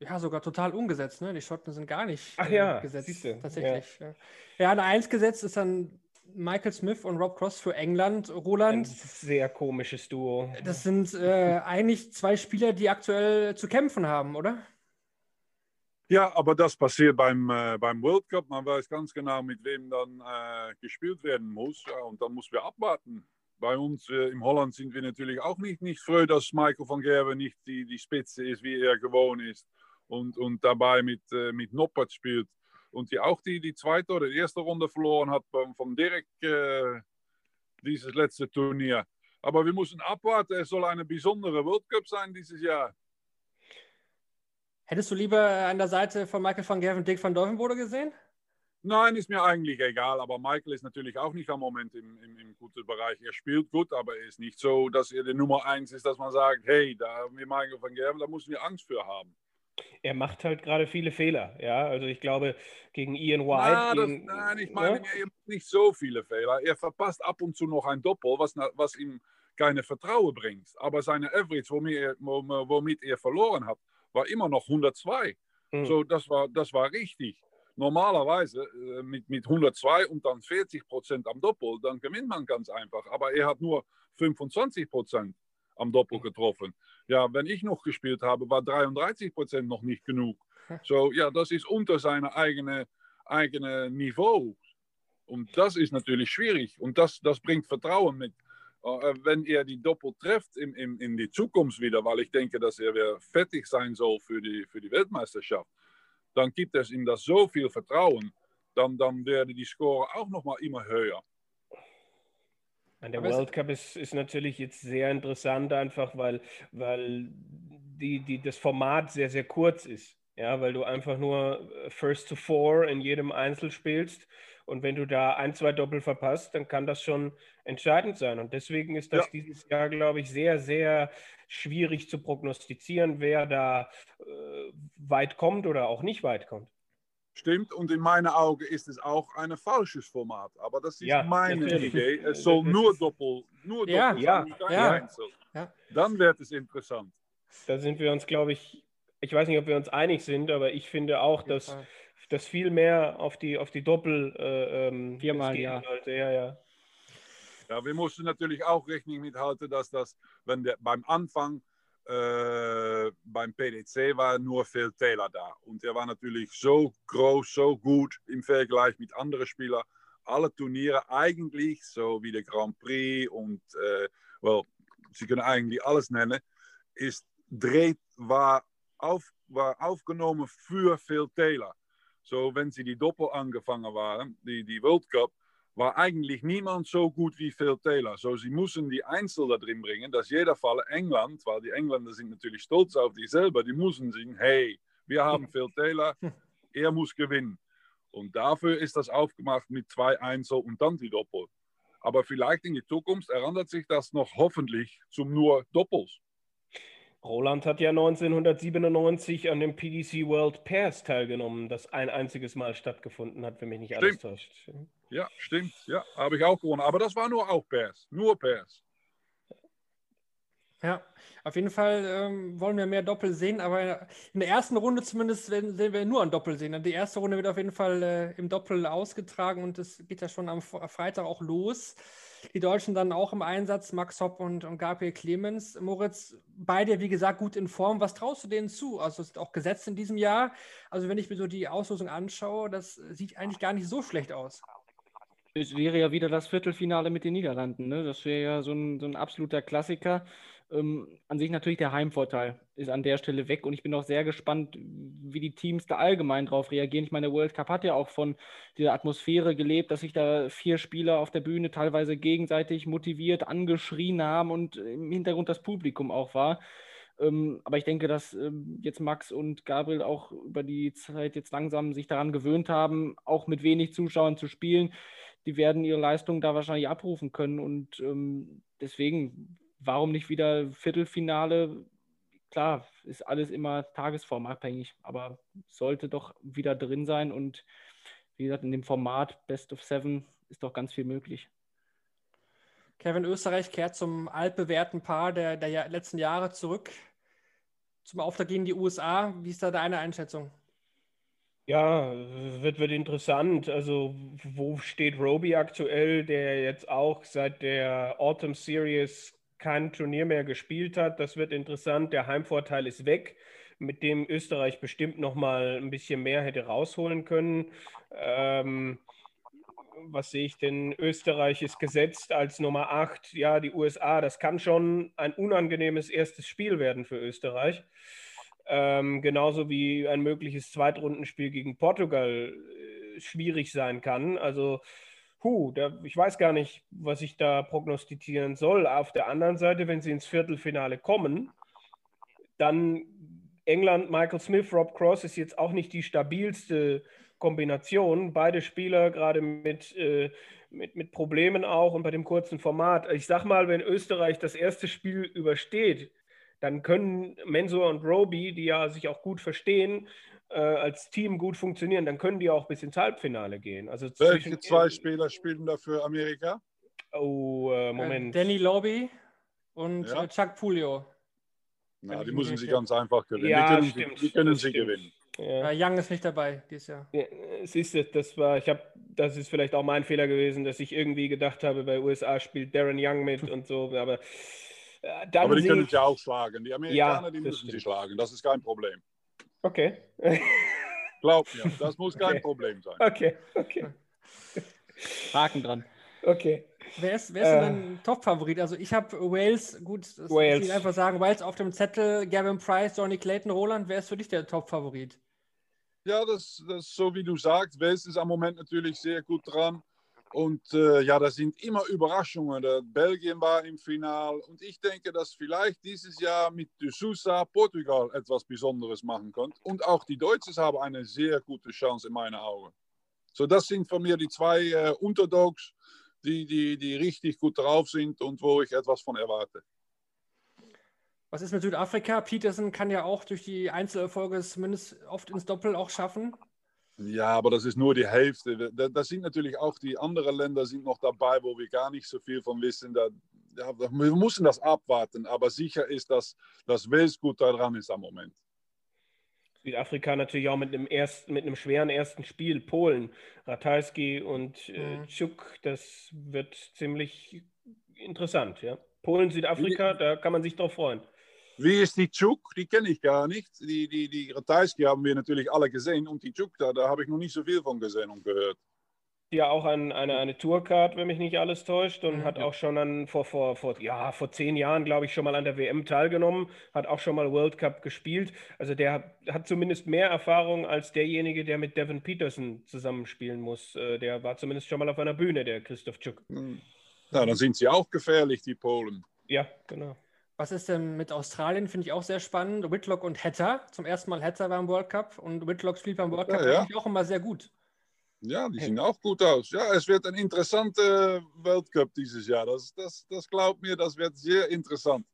Ja, sogar total umgesetzt. Ne? Die Schotten sind gar nicht Ach äh, ja, gesetzt. siehste, Tatsächlich. Ja. ja, eine Eins gesetzt ist dann Michael Smith und Rob Cross für England. Ein Roland, sehr komisches Duo. das sind äh, eigentlich zwei Spieler, die aktuell zu kämpfen haben, oder? Ja, aber das passiert beim, äh, beim World Cup. Man weiß ganz genau, mit wem dann äh, gespielt werden muss. Ja, und dann muss wir abwarten. Bei uns äh, im Holland sind wir natürlich auch nicht, nicht froh, dass Michael van Gerwen nicht die, die Spitze ist, wie er gewohnt ist. Und, und dabei mit, äh, mit Noppert spielt. Und die auch die, die zweite oder erste Runde verloren hat von, von Dirk äh, dieses letzte Turnier. Aber wir müssen abwarten. Es soll eine besondere World Cup sein dieses Jahr. Hättest du lieber an der Seite von Michael van Gerven Dick van Dolvenbode gesehen? Nein, ist mir eigentlich egal. Aber Michael ist natürlich auch nicht am Moment im, im, im guten Bereich. Er spielt gut, aber er ist nicht so, dass er die Nummer eins ist, dass man sagt, hey, da haben wir Michael van Gerven, da müssen wir Angst für haben. Er macht halt gerade viele Fehler. Ja, also ich glaube, gegen Ian White. Na, das, gegen, nein, ich meine, ne? er macht nicht so viele Fehler. Er verpasst ab und zu noch ein Doppel, was, was ihm keine Vertrauen bringst. Aber seine Average, womit er, womit er verloren hat, war immer noch 102. Mhm. So, das war, das war richtig. Normalerweise äh, mit, mit 102 und dann 40 Prozent am Doppel, dann gewinnt man ganz einfach. Aber er hat nur 25 Prozent am Doppel hm. getroffen. Ja, wenn ich noch gespielt habe, war 33 Prozent noch nicht genug. So, ja, das ist unter seinem eigenen eigene Niveau. Und das ist natürlich schwierig. Und das, das bringt Vertrauen mit. Äh, wenn er die Doppel trifft in, in, in die Zukunft wieder, weil ich denke, dass er wieder fertig sein soll für die, für die Weltmeisterschaft, dann gibt es ihm das so viel Vertrauen, dann, dann werden die Score auch noch mal immer höher. Der World Cup ist, ist natürlich jetzt sehr interessant, einfach weil, weil die, die, das Format sehr, sehr kurz ist. Ja, weil du einfach nur äh, First to Four in jedem Einzel spielst. Und wenn du da ein, zwei Doppel verpasst, dann kann das schon entscheidend sein. Und deswegen ist das ja. dieses Jahr, glaube ich, sehr, sehr schwierig zu prognostizieren, wer da äh, weit kommt oder auch nicht weit kommt. Stimmt, und in meinen Augen ist es auch ein falsches Format. Aber das ist ja, meine natürlich. Idee. Es soll nur Doppel, nur Doppel ja, sein, ja, ja. Dann wird es interessant. Da sind wir uns, glaube ich, ich weiß nicht, ob wir uns einig sind, aber ich finde auch, dass, dass viel mehr auf die, auf die Doppel äh, ähm, Viermal, ja. sollte. Ja, ja. Ja, wir mussten natürlich auch Rechnung mithalten, dass das, wenn der beim Anfang äh, beim PDC war nur Phil Taylor da. Und er war natürlich so groß, so gut im Vergleich mit anderen Spielern. Alle Turniere eigentlich, so wie der Grand Prix und, äh, well, sie können eigentlich alles nennen, ist dreht war auf, war aufgenommen für Phil Taylor. So, wenn sie die Doppel angefangen waren, die, die World Cup, war eigentlich niemand so gut wie Phil Taylor. So, sie mussten die Einzel da drin bringen, dass jeder Fall England, weil die Engländer sind natürlich stolz auf die selber, die mussten sagen, hey, wir haben Phil Taylor, [laughs] er muss gewinnen. Und dafür ist das aufgemacht mit zwei Einzel und dann die Doppel. Aber vielleicht in die Zukunft erinnert sich das noch hoffentlich zum nur Doppels. Roland hat ja 1997 an dem PDC World Pairs teilgenommen, das ein einziges Mal stattgefunden hat, wenn mich nicht stimmt. alles täuscht. Ja, stimmt. Ja, habe ich auch gewonnen. Aber das war nur auch Pairs. Nur Pairs. Ja, auf jeden Fall ähm, wollen wir mehr Doppel sehen, aber in der ersten Runde zumindest sehen wir nur ein Doppel sehen. Die erste Runde wird auf jeden Fall äh, im Doppel ausgetragen und es geht ja schon am Freitag auch los. Die Deutschen dann auch im Einsatz, Max Hopp und, und Gabriel Clemens. Moritz, beide, wie gesagt, gut in Form. Was traust du denen zu? Also, es ist auch gesetzt in diesem Jahr. Also, wenn ich mir so die Auslosung anschaue, das sieht eigentlich gar nicht so schlecht aus. Es wäre ja wieder das Viertelfinale mit den Niederlanden. Ne? Das wäre ja so ein, so ein absoluter Klassiker. Ähm, an sich natürlich der Heimvorteil ist an der Stelle weg und ich bin auch sehr gespannt, wie die Teams da allgemein drauf reagieren. Ich meine, der World Cup hat ja auch von dieser Atmosphäre gelebt, dass sich da vier Spieler auf der Bühne teilweise gegenseitig motiviert, angeschrien haben und im Hintergrund das Publikum auch war. Ähm, aber ich denke, dass ähm, jetzt Max und Gabriel auch über die Zeit jetzt langsam sich daran gewöhnt haben, auch mit wenig Zuschauern zu spielen. Die werden ihre Leistung da wahrscheinlich abrufen können und ähm, deswegen warum nicht wieder Viertelfinale? Klar, ist alles immer tagesformabhängig, aber sollte doch wieder drin sein und wie gesagt, in dem Format Best of Seven ist doch ganz viel möglich. Kevin Österreich kehrt zum altbewährten Paar der, der letzten Jahre zurück zum Auftrag gegen die USA. Wie ist da deine Einschätzung? Ja, wird, wird interessant. Also, wo steht Roby aktuell, der jetzt auch seit der Autumn Series kein Turnier mehr gespielt hat. Das wird interessant. Der Heimvorteil ist weg, mit dem Österreich bestimmt noch mal ein bisschen mehr hätte rausholen können. Ähm, was sehe ich denn? Österreich ist gesetzt als Nummer 8. Ja, die USA, das kann schon ein unangenehmes erstes Spiel werden für Österreich. Ähm, genauso wie ein mögliches Zweitrundenspiel gegen Portugal äh, schwierig sein kann. Also puh, da, ich weiß gar nicht, was ich da prognostizieren soll. Auf der anderen Seite, wenn sie ins Viertelfinale kommen, dann England, Michael Smith, Rob Cross ist jetzt auch nicht die stabilste Kombination. Beide Spieler gerade mit, äh, mit, mit Problemen auch und bei dem kurzen Format. Ich sag mal, wenn Österreich das erste Spiel übersteht, dann können Mensur und Roby, die ja sich auch gut verstehen, äh, als Team gut funktionieren, dann können die auch bis ins Halbfinale gehen. Also Welche zwei Spieler spielen da für Amerika? Oh, äh, Moment. Danny Lobby und Ja. äh, Chuck Pulio. Na, die müssen sie ganz einfach gewinnen. Ja, die können, stimmt. sie, die können sie stimmt. gewinnen. Ja. Äh, Young ist nicht dabei dieses Jahr. Ja, siehst du, das war, ich habe, das ist vielleicht auch mein Fehler gewesen, dass ich irgendwie gedacht habe, bei USA spielt Darren Young mit und so, aber äh, dann Aber die können ich, sie auch schlagen. Die Amerikaner, Ja, die müssen sie stimmt. schlagen. Das ist kein Problem. Okay, [laughs] Glaub mir, das muss kein Okay. Problem sein. okay, okay, Haken dran. okay. Wer ist, wer ist Äh. denn dein Top-Favorit? Also ich habe Wales, gut, das Wales. muss ich einfach sagen, Wales auf dem Zettel, Gavin Price, Johnny Clayton, Roland, wer ist für dich der Top-Favorit? Ja, das, das so wie du sagst, Wales ist am Moment natürlich sehr gut dran. Und äh, ja, das sind immer Überraschungen. Der Belgien war im Final. Und ich denke, dass vielleicht dieses Jahr mit Sousa Portugal etwas Besonderes machen könnte. Und auch die Deutschen haben eine sehr gute Chance in meinen Augen. So, das sind von mir die zwei äh, Unterdogs, die, die, die richtig gut drauf sind und wo ich etwas von erwarte. Was ist mit Südafrika? Peterson kann ja auch durch die Einzelerfolge es zumindest oft ins Doppel auch schaffen. Ja, aber das ist nur die Hälfte. Da, da sind natürlich auch die anderen Länder sind noch dabei, wo wir gar nicht so viel von wissen. Da, ja, wir müssen das abwarten, aber sicher ist, dass, dass Wales gut daran ist am Moment. Südafrika natürlich auch mit einem, ersten, mit einem schweren ersten Spiel. Polen, Ratajski und äh, Mhm. Tschuk, das wird ziemlich interessant. Ja? Polen, Südafrika, da kann man sich drauf freuen. Wie ist die Tschuk? Die kenne ich gar nicht. Die, die, die Ratajski haben wir natürlich alle gesehen und die Tschuk, da, da habe ich noch nicht so viel von gesehen und gehört. Ja, auch ein, eine, eine Tourcard, wenn mich nicht alles täuscht, und Mhm. hat auch schon an, vor, vor, vor, ja, vor zehn Jahren, glaube ich, schon mal an der WM teilgenommen, hat auch schon mal World Cup gespielt. Also der hat, hat zumindest mehr Erfahrung als derjenige, der mit Devin Peterson zusammenspielen muss. Äh, Der war zumindest schon mal auf einer Bühne, der Christoph Tschuk. Ja, dann sind sie auch gefährlich, die Polen. Ja, genau. Was ist denn mit Australien? Finde ich auch sehr spannend. Whitlock und Hatter. Zum ersten Mal Hatter beim World Cup und Whitlock spielt beim World Ja, Cup ja. eigentlich auch immer sehr gut. Ja, die sehen auch gut aus. Ja, es wird ein interessanter Weltcup dieses Jahr. Das, das, das glaubt mir, das wird sehr interessant.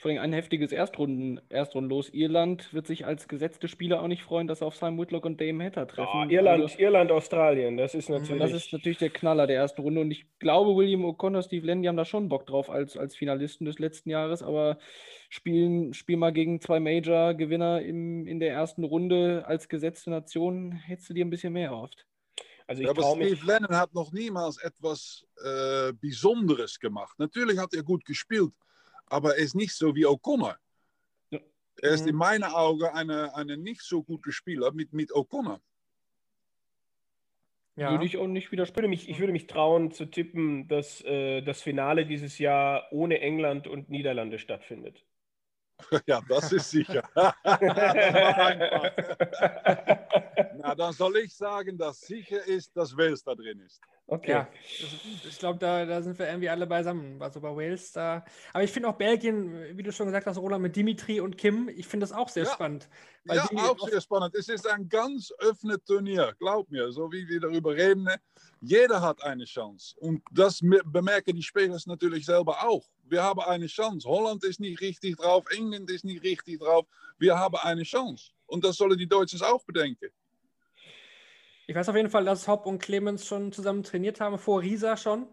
Vor allem ein heftiges Erstrunden, Erstrundenlos. Irland wird sich als gesetzte Spieler auch nicht freuen, dass sie auf Simon Whitlock und Dame Hatter treffen. Ja, Irland, Also, Irland, Australien, das ist Mhm, natürlich. das ist natürlich der Knaller der ersten Runde. Und ich glaube, William O'Connor, Steve Lennon, die haben da schon Bock drauf als, als Finalisten des letzten Jahres. Aber spielen, spiel mal gegen zwei Major-Gewinner im, in der ersten Runde als gesetzte Nation, hättest du dir ein bisschen mehr erhofft. also ich Ja, aber traue mich. Steve Lennon hat noch niemals etwas äh, Besonderes gemacht. Natürlich hat er gut gespielt, aber er ist nicht so wie O'Connor. Ja. Er ist Mhm. in meinen Augen eine, eine nicht so gute Spieler mit, mit O'Connor. Ja. Würde ich auch nicht Ich widersprechen. würde mich, ich würde mich trauen zu tippen, dass äh, das Finale dieses Jahr ohne England und Niederlande stattfindet. [laughs] Ja, das ist sicher. [laughs] [laughs] das Na, dann soll ich sagen, dass sicher ist, dass Wales da drin ist. Okay. Ja, ich glaube, da, da sind wir irgendwie alle beisammen. Also bei Wales da. Aber ich finde auch Belgien, wie du schon gesagt hast, Roland, mit Dimitri und Kim, ich finde das auch sehr Ja. spannend. Weil Ja, auch sehr spannend. Es ist ein ganz offenes Turnier, glaub mir. So wie wir darüber reden, ne? jeder hat eine Chance. Und das me- bemerken die Spieler natürlich selber auch. Wir haben eine Chance. Holland ist nicht richtig drauf, England ist nicht richtig drauf. Wir haben eine Chance. Und das sollen die Deutschen auch bedenken. Ich weiß auf jeden Fall, dass Hopp und Clemens schon zusammen trainiert haben, vor Riesa schon.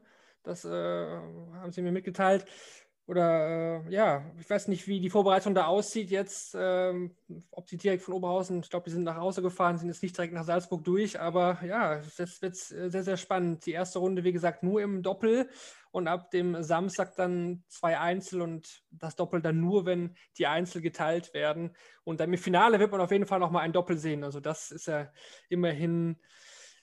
Das äh, haben sie mir mitgeteilt. Oder äh, ja, ich weiß nicht, wie die Vorbereitung da aussieht jetzt. Ähm, ob sie direkt von Oberhausen, ich glaube, die sind nach Hause gefahren, sind jetzt nicht direkt nach Salzburg durch. Aber ja, das wird sehr, sehr spannend. Die erste Runde, wie gesagt, nur im Doppel. Und ab dem Samstag dann zwei Einzel und das Doppel dann nur, wenn die Einzel geteilt werden. Und dann im Finale wird man auf jeden Fall nochmal ein Doppel sehen. Also das ist ja immerhin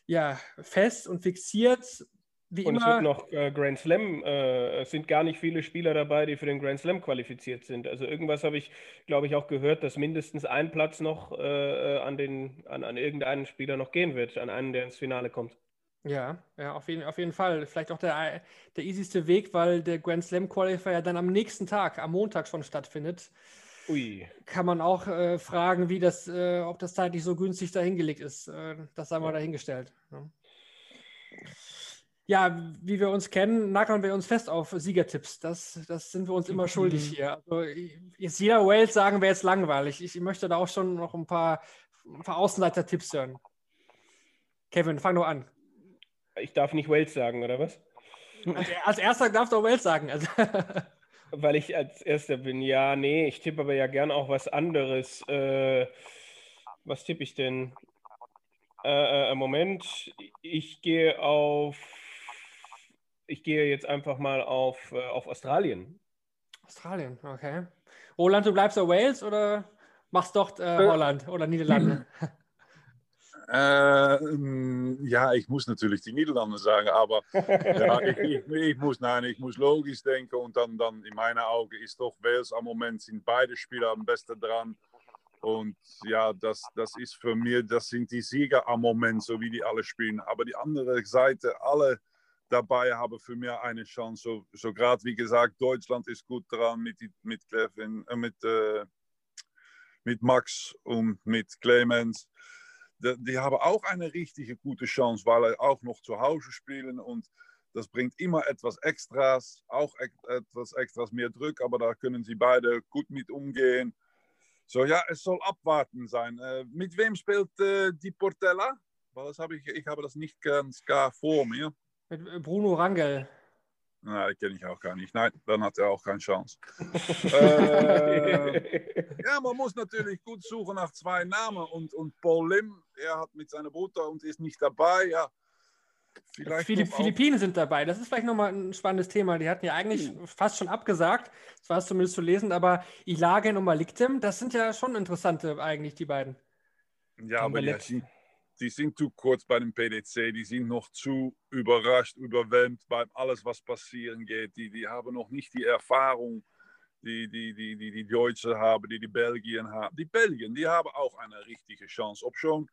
ja, fest und fixiert. Wie Und es immer. wird noch äh, Grand Slam, äh, es sind gar nicht viele Spieler dabei, die für den Grand Slam qualifiziert sind. Also irgendwas habe ich, glaube ich, auch gehört, dass mindestens ein Platz noch äh, an, den, an, an irgendeinen Spieler noch gehen wird, an einen, der ins Finale kommt. Ja, ja, auf jeden, auf jeden Fall. Vielleicht auch der, der easyste Weg, weil der Grand Slam Qualifier ja dann am nächsten Tag, am Montag schon stattfindet. Ui. Kann man auch äh, fragen, wie das, äh, ob das zeitlich so günstig dahingelegt ist. Äh, das sei mal dahingestellt. Ja. Ja, wie wir uns kennen, nageln wir uns fest auf Siegertipps. Das, das sind wir uns immer schuldig hier. Also, jetzt jeder Wales sagen wäre jetzt langweilig. Ich möchte da auch schon noch ein paar, ein paar Außenseiter-Tipps hören. Kevin, fang nur an. Ich darf nicht Wales sagen, oder was? Als, als erster darfst du auch Wales sagen. Also, [laughs] Weil ich als Erster bin. Ja, nee, ich tippe aber ja gern auch was anderes. Äh, was tippe ich denn? Äh, äh, Moment, ich gehe auf. Ich gehe jetzt einfach mal auf, äh, auf Australien. Australien, okay. Roland, du bleibst auf Wales oder machst doch äh, Holland oder Niederlande? [laughs] [laughs] Äh, ja, ich muss natürlich die Niederlande sagen, aber ja, ich, ich, ich, muss, nein, ich muss logisch denken und dann, dann in meinen Augen ist doch Wales am Moment sind beide Spieler am besten dran. Und ja, das, das ist für mich, das sind die Sieger am Moment, so wie die alle spielen. Aber die andere Seite, alle dabei haben für mich eine Chance. So, so gerade wie gesagt, Deutschland ist gut dran mit, mit, Clevin, äh, mit, äh, mit Max und mit Clemens die, die haben auch eine richtige gute Chance, weil sie auch noch zu Hause spielen und das bringt immer etwas Extras, auch etwas Extras mehr Druck, aber da können sie beide gut mit umgehen. So, ja, es soll abwarten sein. Äh, mit wem spielt äh, die Portella? Weil das habe ich, ich habe das nicht ganz gar vor mir. Mit Bruno Rangel. Nein, kenne ich auch gar nicht. Nein, dann hat er auch keine Chance. [laughs] äh, ja, man muss natürlich gut suchen nach zwei Namen. Und, und Paul Lim, er hat mit seiner Bruder und ist nicht dabei. Ja, vielleicht Viele Philippinen sind dabei. Das ist vielleicht nochmal ein spannendes Thema. Die hatten ja eigentlich mhm. fast schon abgesagt. Das war es zumindest zu lesen. Aber Ilagen und Maliktem, das sind ja schon interessante eigentlich, die beiden. Ja, aber die, die sind zu kurz bei dem PDC, die sind noch zu überrascht, überwältigt bei alles, was passieren geht. Die, die haben noch nicht die Erfahrung, die die, die, die, die Deutschen haben, die die Belgier haben. Die Belgier, die haben auch eine richtige Chance. Ob schon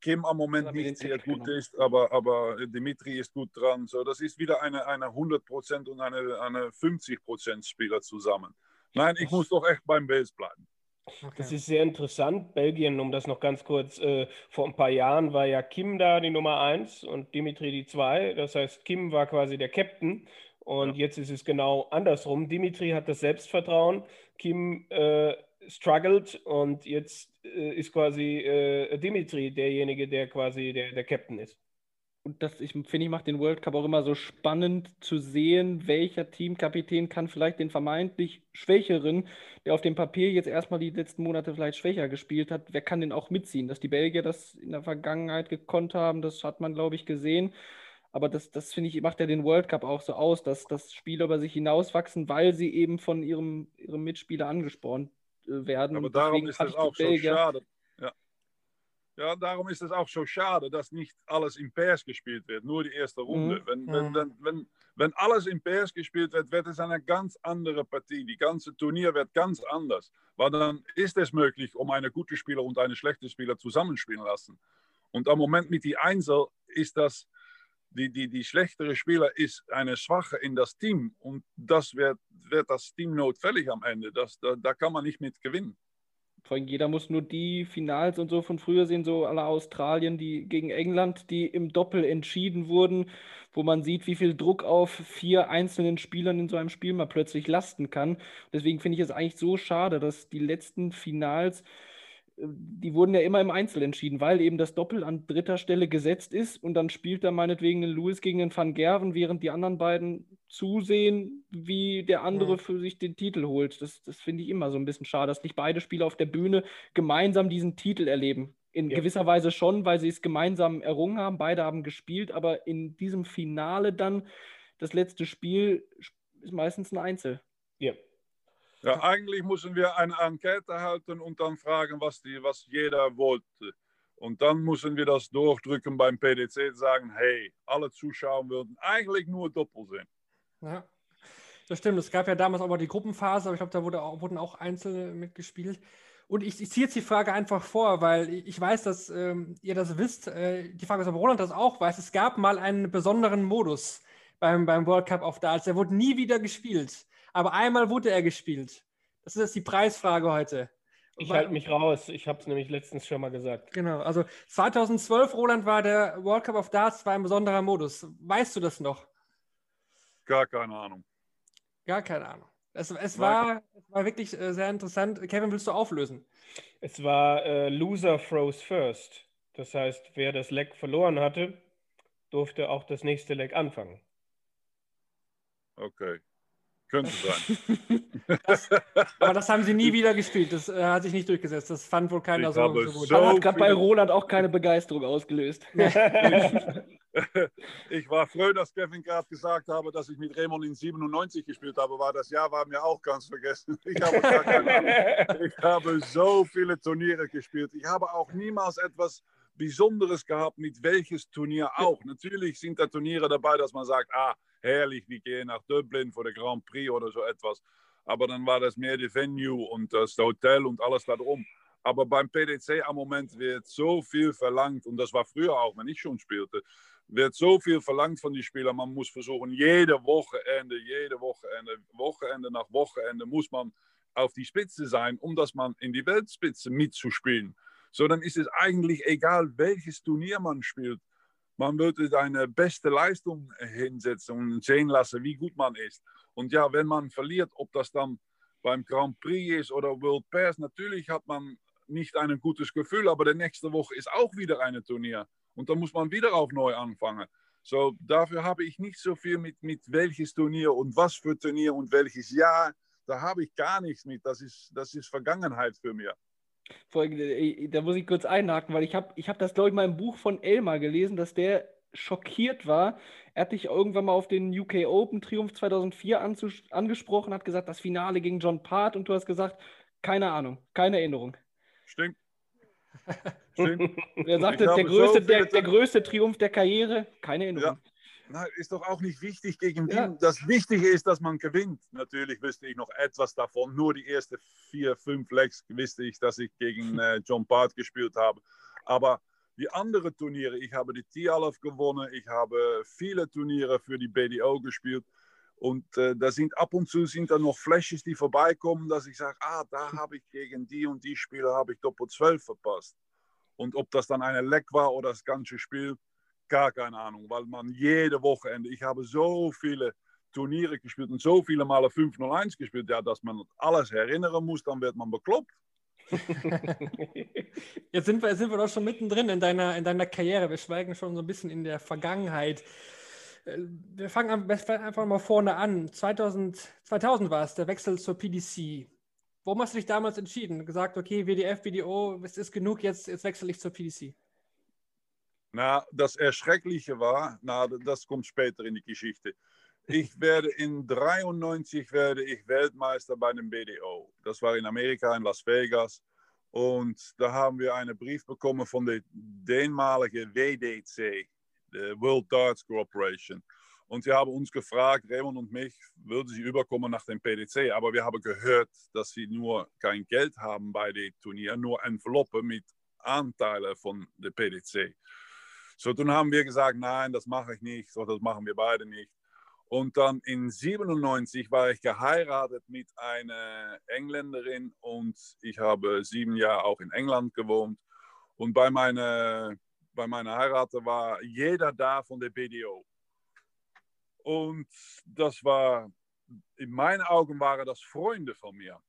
Kim am Moment nicht sehr gut ist, aber, aber Dimitri ist gut dran. So, das ist wieder eine, eine 100% und eine, eine 50% Spieler zusammen. Nein, ich muss doch echt beim Wales bleiben. Okay. Das ist sehr interessant. Belgien, um das noch ganz kurz, äh, vor ein paar Jahren war ja Kim da die Nummer 1 und Dimitri die 2. Das heißt, Kim war quasi der Captain und ja. jetzt ist es genau andersrum. Dimitri hat das Selbstvertrauen, Kim äh, struggled und jetzt äh, ist quasi äh, Dimitri derjenige, der quasi der, der Captain ist und das, ich finde, ich mache den World Cup auch immer so spannend zu sehen, welcher Teamkapitän kann vielleicht den vermeintlich Schwächeren, der auf dem Papier jetzt erstmal die letzten Monate vielleicht schwächer gespielt hat, wer kann den auch mitziehen? Dass die Belgier das in der Vergangenheit gekonnt haben, das hat man, glaube ich, gesehen. Aber das, das finde ich, macht ja den World Cup auch so aus, dass, dass Spieler über sich hinauswachsen, weil sie eben von ihrem, ihrem Mitspieler angespornt äh, werden. Aber darum ist es auch so schade, ja, darum ist es auch so schade, dass nicht alles in Pairs gespielt wird, nur die erste Runde. Mhm. Wenn, wenn, wenn, wenn, wenn alles in Pairs gespielt wird, wird es eine ganz andere Partie. Die ganze Turnier wird ganz anders. Weil dann ist es möglich, um eine gute Spieler und eine schlechte Spieler zusammenspielen lassen. Und am Moment mit die Einzel ist das, die, die, die schlechtere Spieler ist eine Schwache in das Team. Und das wird, wird das Team notfällig am Ende. Das, da, da kann man nicht mit gewinnen. Vor allem jeder muss nur die Finals und so von früher sehen, so aller Australien, die gegen England, die im Doppel entschieden wurden, wo man sieht, wie viel Druck auf vier einzelnen Spielern in so einem Spiel mal plötzlich lasten kann. Deswegen finde ich es eigentlich so schade, dass die letzten Finals die wurden ja immer im Einzel entschieden, weil eben das Doppel an dritter Stelle gesetzt ist und dann spielt da meinetwegen ein Lewis gegen den Van Gerven, während die anderen beiden zusehen, wie der andere für sich den Titel holt. Das, das finde ich immer so ein bisschen schade, dass nicht beide Spieler auf der Bühne gemeinsam diesen Titel erleben. In ja. gewisser Weise schon, weil sie es gemeinsam errungen haben, beide haben gespielt, aber in diesem Finale dann, das letzte Spiel, ist meistens ein Einzel. Ja, ja, eigentlich müssen wir eine Enquete halten und dann fragen, was, die, was jeder wollte. Und dann müssen wir das durchdrücken beim PDC, sagen, hey, alle Zuschauer würden eigentlich nur Doppel sehen. Ja, das stimmt. Es gab ja damals auch mal die Gruppenphase, aber ich glaube, da wurde auch, wurden auch Einzel mitgespielt. Und ich, ich ziehe jetzt die Frage einfach vor, weil ich weiß, dass ähm, ihr das wisst. Äh, die Frage ist, ob Roland das auch weiß. Es gab mal einen besonderen Modus beim, beim World Cup of Darts. Der wurde nie wieder gespielt aber einmal wurde er gespielt. Das ist jetzt die Preisfrage heute. Ich halte mich raus. Ich habe es nämlich letztens schon mal gesagt. Genau. Also 2012, Roland, war der World Cup of Darts war ein besonderer Modus. Weißt du das noch? Gar keine Ahnung. Gar keine Ahnung. Es, es, war, es war wirklich äh, sehr interessant. Kevin, willst du auflösen? Es war äh, Loser froze first. Das heißt, wer das Leck verloren hatte, durfte auch das nächste Leck anfangen. Okay. Könnte sein. [laughs] Das, aber das haben sie nie wieder gespielt. Das äh, hat sich nicht durchgesetzt. Das fand wohl keiner Ich so, habe so gut. so- Das hat gerade bei Roland auch keine Begeisterung ausgelöst. [laughs] [laughs] Ich war froh, dass Kevin gerade gesagt habe, dass ich mit Raymond in 97 gespielt habe, weil das Jahr war mir auch ganz vergessen. Ich habe, gar keine Ahnung. ich habe so viele Turniere gespielt. Ich habe auch niemals etwas Besonderes gehabt, mit welches Turnier auch. Natürlich sind da Turniere dabei, dass man sagt, ah, herrlich, wir gehen nach Dublin für den Grand Prix oder so etwas. Aber dann war das mehr die Venue und das Hotel und alles darum. Aber beim PDC am Moment wird so viel verlangt, und das war früher auch, wenn ich schon spielte, wird so viel verlangt von den Spielern. Man muss versuchen, jede Wochenende, jede Wochenende, Wochenende nach Wochenende muss man auf die Spitze sein, um dass man in die Weltspitze mitzuspielen. So, dann ist es eigentlich egal, welches Turnier man spielt. Man würde seine beste Leistung hinsetzen und sehen lassen, wie gut man ist. Und ja, wenn man verliert, ob das dann beim Grand Prix ist oder World Pairs, natürlich hat man nicht ein gutes Gefühl, aber die nächste Woche ist auch wieder ein Turnier. Und dann muss man wieder auf neu anfangen. So, dafür habe ich nicht so viel mit, mit welches Turnier und was für Turnier und welches Jahr. Da habe ich gar nichts mit. Das ist, das ist Vergangenheit für mich. Folgende, äh, da muss ich kurz einhaken, weil ich habe ich hab das, glaube ich, mal im Buch von Elmar gelesen, dass der schockiert war. Er hat dich irgendwann mal auf den UK Open Triumph 2004 anzus- angesprochen, hat gesagt, das Finale gegen John Part und du hast gesagt, keine Ahnung, keine Erinnerung. Stimmt. [laughs] Stimmt. Er sagte, der größte, so der, der größte Triumph der Karriere, keine Erinnerung. Nein, ist doch auch nicht wichtig gegen. Ja. Das Wichtige ist, dass man gewinnt. Natürlich wüsste ich noch etwas davon. Nur die ersten vier, fünf Legs wusste ich, dass ich gegen [laughs] äh, John Part gespielt habe. Aber die anderen Turniere, ich habe die Tialov gewonnen, ich habe viele Turniere für die BDO gespielt. Und äh, da sind ab und zu sind da noch Flashes, die vorbeikommen, dass ich sage, ah, da habe ich gegen die und die Spieler habe ich Doppel 12 verpasst. Und ob das dann eine Leck war oder das ganze Spiel, gar keine Ahnung, weil man jede Wochenende, ich habe so viele Turniere gespielt und so viele Male 501 gespielt, ja, dass man alles erinnern muss, dann wird man bekloppt. [laughs] Jetzt sind wir, sind wir doch schon mittendrin in deiner, in deiner Karriere. Wir schweigen schon so ein bisschen in der Vergangenheit. Äh, Wir fangen einfach mal vorne an. 2000, 2000 war es, der Wechsel zur PDC. Warum hast du dich damals entschieden? Gesagt, okay, WDF, BDO, es ist genug, jetzt, jetzt wechsle ich zur PDC. Na, das Erschreckliche war, na, das kommt später in die Geschichte. Ich werde in 93 werde ich Weltmeister bei dem BDO. Das war in Amerika, in Las Vegas. Und da haben wir einen Brief bekommen von der dänmaligen WDC, der World Darts Corporation. Und sie haben uns gefragt, Raymond und mich, würden sie überkommen nach dem PDC. Aber wir haben gehört, dass sie nur kein Geld haben bei den Turnieren, nur Enveloppe mit Anteilen von der PDC. So, dann haben wir gesagt, nein, das mache ich nicht, so, das machen wir beide nicht. Und dann in 97 war ich geheiratet mit einer Engländerin und ich habe sieben Jahre auch in England gewohnt. Und bei meiner, bei meiner Heirat war jeder da von der BDO. Und das war, in meinen Augen waren das Freunde von mir.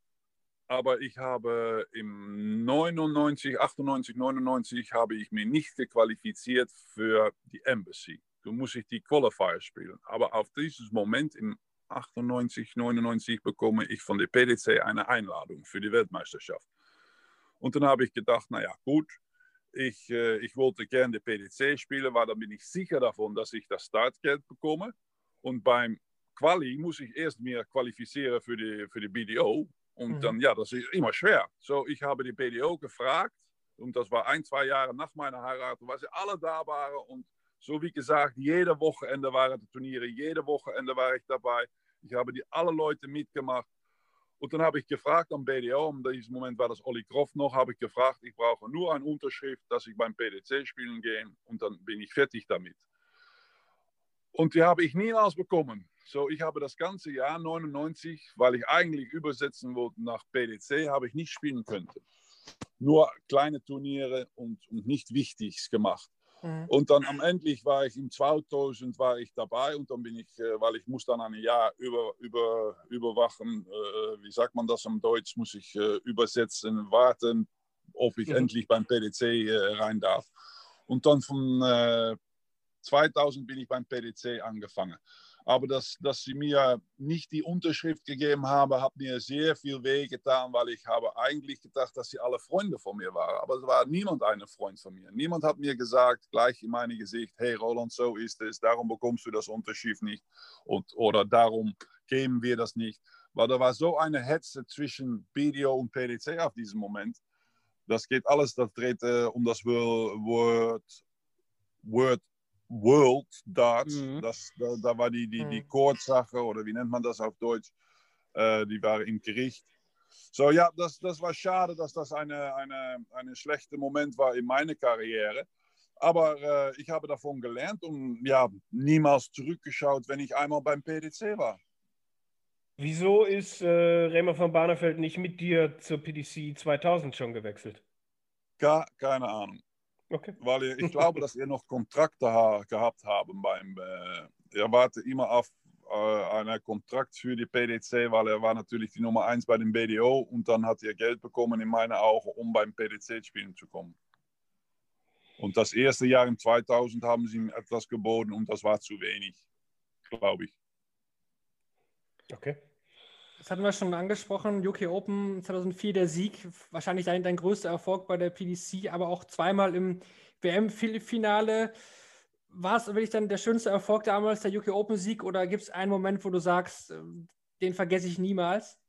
Aber ich habe im 99, 98, 99 habe ich mich nicht gequalifiziert für die Embassy. Du musst ich die Qualifier spielen. Aber auf dieses Moment im 98, 99 bekomme ich von der PDC eine Einladung für die Weltmeisterschaft. Und dann habe ich gedacht, naja, gut, ich, äh, ich wollte gerne die PDC spielen, weil dann bin ich sicher davon, dass ich das Startgeld bekomme. Und beim Quali muss ich erst mir qualifizieren für die, für die BDO. Und Mhm. dann, ja, das ist immer schwer. So, ich habe die BDO gefragt und das war ein, zwei Jahre nach meiner Heirat, weil sie alle da waren. Und so wie gesagt, jede Wochenende waren die Turniere, jede Wochenende war ich dabei. Ich habe die alle Leute mitgemacht. Und dann habe ich gefragt am BDO, in diesem Moment war das Olli Kroft noch, habe ich gefragt, ich brauche nur eine Unterschrift, dass ich beim PDC spielen gehe und dann bin ich fertig damit. Und die habe ich niemals bekommen. So, ich habe das ganze Jahr 99, weil ich eigentlich übersetzen wollte nach PDC, habe ich nicht spielen können. Nur kleine Turniere und, und nicht Wichtiges gemacht. Mhm. Und dann am Ende war ich im 2000 war ich dabei und dann bin ich, äh, weil ich muss dann ein Jahr über, über, überwachen, äh, wie sagt man das am Deutsch, muss ich äh, übersetzen, warten, ob ich Mhm. endlich beim PDC äh, rein darf. Und dann von, äh, 2000 bin ich beim PDC angefangen. Aber dass, dass sie mir nicht die Unterschrift gegeben haben, hat mir sehr viel weh getan, weil ich habe eigentlich gedacht, dass sie alle Freunde von mir waren. Aber es war niemand ein Freund von mir. Niemand hat mir gesagt, gleich in mein Gesicht, hey Roland, so ist es, darum bekommst du das Unterschrift nicht und, oder darum geben wir das nicht. Weil da war so eine Hetze zwischen BDO und PDC auf diesem Moment. Das geht alles, das dreht äh, um das Word, Word World Darts. Mhm. Das, da, da, war die, die, die mhm. Courtsache, oder wie nennt man das auf Deutsch? Äh, die waren im Gericht. So, ja, das, das war schade, dass das eine, eine, eine schlechte Moment war in meiner Karriere. Aber äh, ich habe davon gelernt und ja, niemals zurückgeschaut, wenn ich einmal beim PDC war. Wieso ist äh, Remer von Barnefeld nicht mit dir zur PDC 2000 schon gewechselt? Gar keine Ahnung. Okay. Weil ich glaube, dass ihr noch Kontrakte ha gehabt haben beim. Äh, er warte immer auf äh, einen Kontrakt für die PDC, weil er war natürlich die Nummer 1 bei dem BDO und dann hat er Geld bekommen in meinen Augen, um beim PDC spielen zu kommen. Und das erste Jahr im 2000 haben sie ihm etwas geboten und das war zu wenig, glaube ich. Okay. Das hatten wir schon angesprochen. UK Open 2004 der Sieg, wahrscheinlich dein, dein größter Erfolg bei der PDC, aber auch zweimal im WM-Finale. War es wirklich dann der schönste Erfolg damals, der UK Open-Sieg, oder gibt es einen Moment, wo du sagst, äh, den vergesse ich niemals?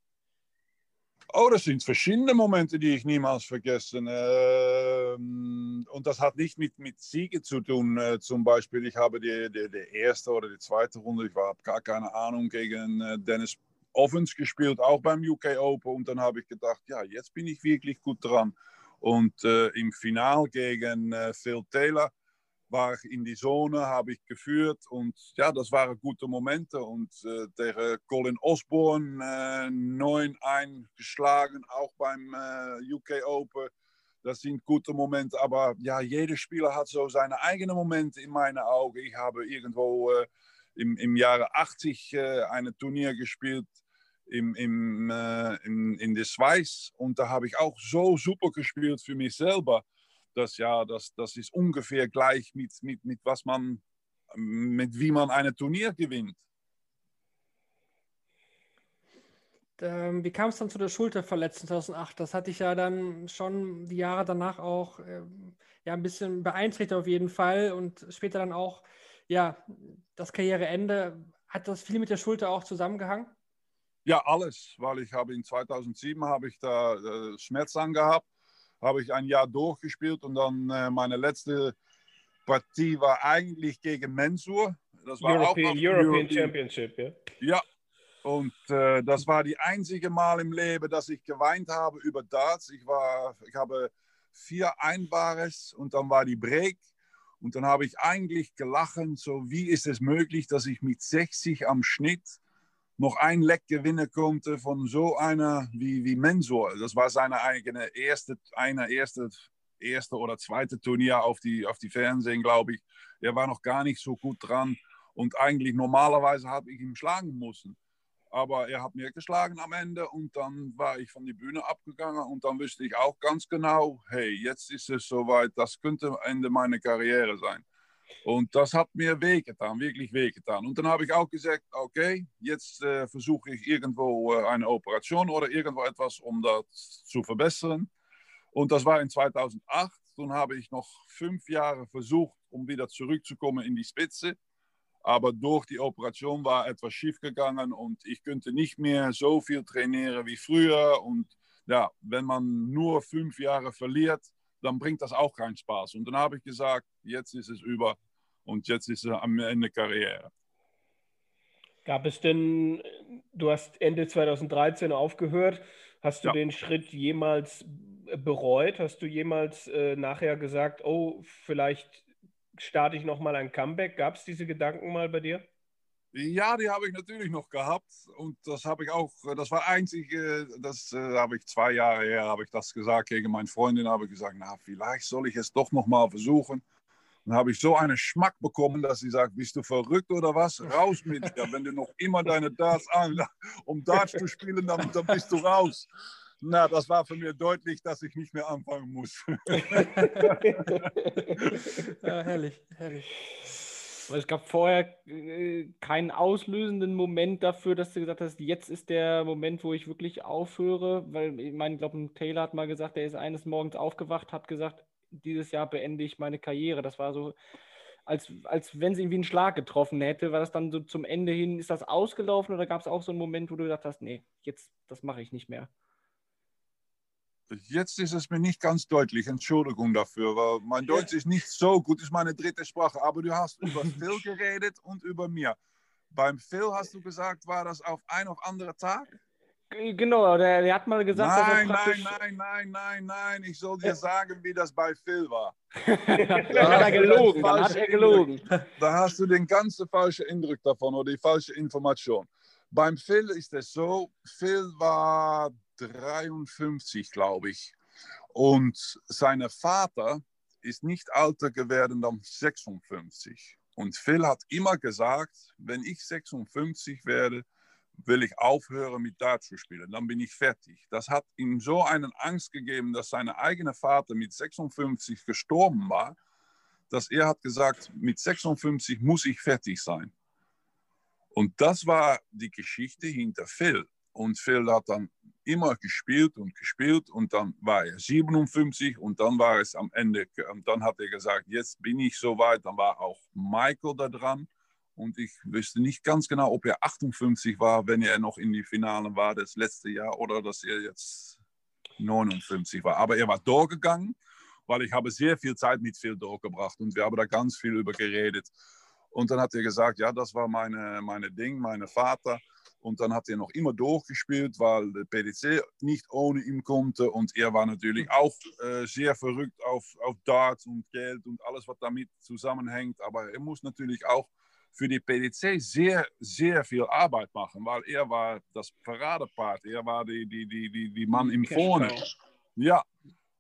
Oh, das sind verschiedene Momente, die ich niemals vergesse. Ähm, und das hat nicht mit, mit Siege zu tun. Äh, zum Beispiel, ich habe die, die, die erste oder die zweite Runde, ich habe gar keine Ahnung, gegen äh, Dennis Offens gespielt, auch beim UK Open. Und dann habe ich gedacht, ja, jetzt bin ich wirklich gut dran. Und äh, im Final gegen äh, Phil Taylor war ich in die Zone, habe ich geführt und ja, das waren gute Momente. Und äh, tegen Colin Osborne äh, 9-1 geschlagen, auch beim äh, UK Open. Das sind gute Momente, aber ja, jeder Spieler hat so seine eigenen Momente in meinen Augen. Ich habe irgendwo äh, im, im Jahre 80 äh, ein Turnier gespielt im, im, äh, in, in der Schweiz und da habe ich auch so super gespielt für mich selber, dass ja, das, das ist ungefähr gleich mit, mit, mit was man, mit wie man ein Turnier gewinnt. Ähm, wie kam es dann zu der Schulterverletzung 2008? Das hatte ich ja dann schon die Jahre danach auch ähm, ja, ein bisschen beeinträchtigt auf jeden Fall und später dann auch ja, das Karriereende. Hat das viel mit der Schulter auch zusammengehangen? Ja, alles, weil ich habe in 2007 habe ich da äh, Schmerzen gehabt, habe ich ein Jahr durchgespielt und dann äh, meine letzte Partie war eigentlich gegen Mensur. Das war European, auch European, European Championship, ja. Ja, und äh, das war die einzige Mal im Leben, dass ich geweint habe über Darts. Ich war, ich habe vier Einbares und dann war die Break. Und dann habe ich eigentlich gelachen, so wie ist es möglich, dass ich mit 60 am Schnitt noch ein Leck gewinnen konnte von so einer wie, wie Mensor. Das war seine eigene erste, eine erste, erste oder zweite Turnier auf die, auf die Fernsehen, glaube ich. Er war noch gar nicht so gut dran und eigentlich normalerweise habe ich ihn schlagen müssen. Aber er hat mir geschlagen am Ende und dann war ich von der Bühne abgegangen und dann wusste ich auch ganz genau, hey, jetzt ist es soweit, das könnte Ende meiner Karriere sein. Und das hat mir wehgetan, wirklich wehgetan. Und dann habe ich auch gesagt, okay, jetzt äh, versuche ich irgendwo äh, eine Operation oder irgendwo etwas, um das zu verbessern. Und das war in 2008. Dann habe ich noch fünf Jahre versucht, um wieder zurückzukommen in die Spitze. Aber durch die Operation war etwas schiefgegangen und ich könnte nicht mehr so viel trainieren wie früher. Und ja, wenn man nur fünf Jahre verliert, dann bringt das auch keinen Spaß. Und dann habe ich gesagt, jetzt ist es über und jetzt ist es am Ende Karriere. Gab es denn, du hast Ende 2013 aufgehört, hast du ja. den Schritt jemals bereut? Hast du jemals äh, nachher gesagt, oh, vielleicht starte ich nochmal ein Comeback? Gab es diese Gedanken mal bei dir? Ja, die habe ich natürlich noch gehabt und das habe ich auch, das war einzig, das äh, habe ich zwei Jahre her, habe ich das gesagt gegen meine Freundin, habe ich gesagt, na, vielleicht soll ich es doch noch mal versuchen. Dann habe ich so einen Schmack bekommen, dass sie sagt, bist du verrückt oder was? Raus mit dir. Wenn du noch immer deine Darts an, um Darts zu spielen, dann, dann bist du raus. Na, das war für mich deutlich, dass ich nicht mehr anfangen muss. [laughs] ja, herrlich, herrlich. Es gab vorher äh, keinen auslösenden Moment dafür, dass du gesagt hast, jetzt ist der Moment, wo ich wirklich aufhöre. Weil ich meine, ich glaube, Taylor hat mal gesagt, er ist eines Morgens aufgewacht, hat gesagt, dieses Jahr beende ich meine Karriere. Das war so, als, als wenn sie irgendwie einen Schlag getroffen hätte. War das dann so zum Ende hin, ist das ausgelaufen oder gab es auch so einen Moment, wo du gesagt hast, nee, jetzt, das mache ich nicht mehr? Jetzt ist es mir nicht ganz deutlich, Entschuldigung dafür, weil mein Deutsch ist nicht so gut, ist meine dritte Sprache, aber du hast über Phil geredet und über mir. Beim Phil hast du gesagt, war das auf ein auf andere Tag? Genau, der, der, hat mal gesagt, nein, dass er praktisch... Nein, nein, nein, nein, nein, ich soll dir sagen, wie das bei Phil war. [laughs] da hat er gelogen, dann hat er gelogen. Da hast du den ganzen falschen Eindruck davon oder die falsche Information. Beim Phil ist es so, Phil war 53, glaube ich. Und sein Vater ist nicht älter geworden dann 56. Und Phil hat immer gesagt, wenn ich 56 werde, will ich aufhören mit Dart zu spielen, dann bin ich fertig. Das hat ihm so einen Angst gegeben, dass sein eigener Vater mit 56 gestorben war, dass er hat gesagt, mit 56 muss ich fertig sein. Und das war die Geschichte hinter Phil. Und Phil hat dann immer gespielt und gespielt und dann war er 57 und dann war es am Ende, und dann hat er gesagt, jetzt bin ich soweit, dann war auch Michael da dran und ich wüsste nicht ganz genau, ob er 58 war, wenn er noch in die Finale war das letzte Jahr oder dass er jetzt 59 war. Aber er war durchgegangen, weil ich habe sehr viel Zeit mit Phil durchgebracht und wir haben da ganz viel über geredet. Und dann hat er gesagt, ja, das war meine, meine Ding, mein Vater. Und dann hat er noch immer durchgespielt, weil der PDC nicht ohne ihn konnte. Und er war natürlich auch äh, sehr verrückt auf, auf Darts und Geld und alles, was damit zusammenhängt. Aber er muss natürlich auch für die PDC sehr, sehr viel Arbeit machen, weil er war das Paradepart. Er war die, die, die, die, die Mann im Vorne. Ja,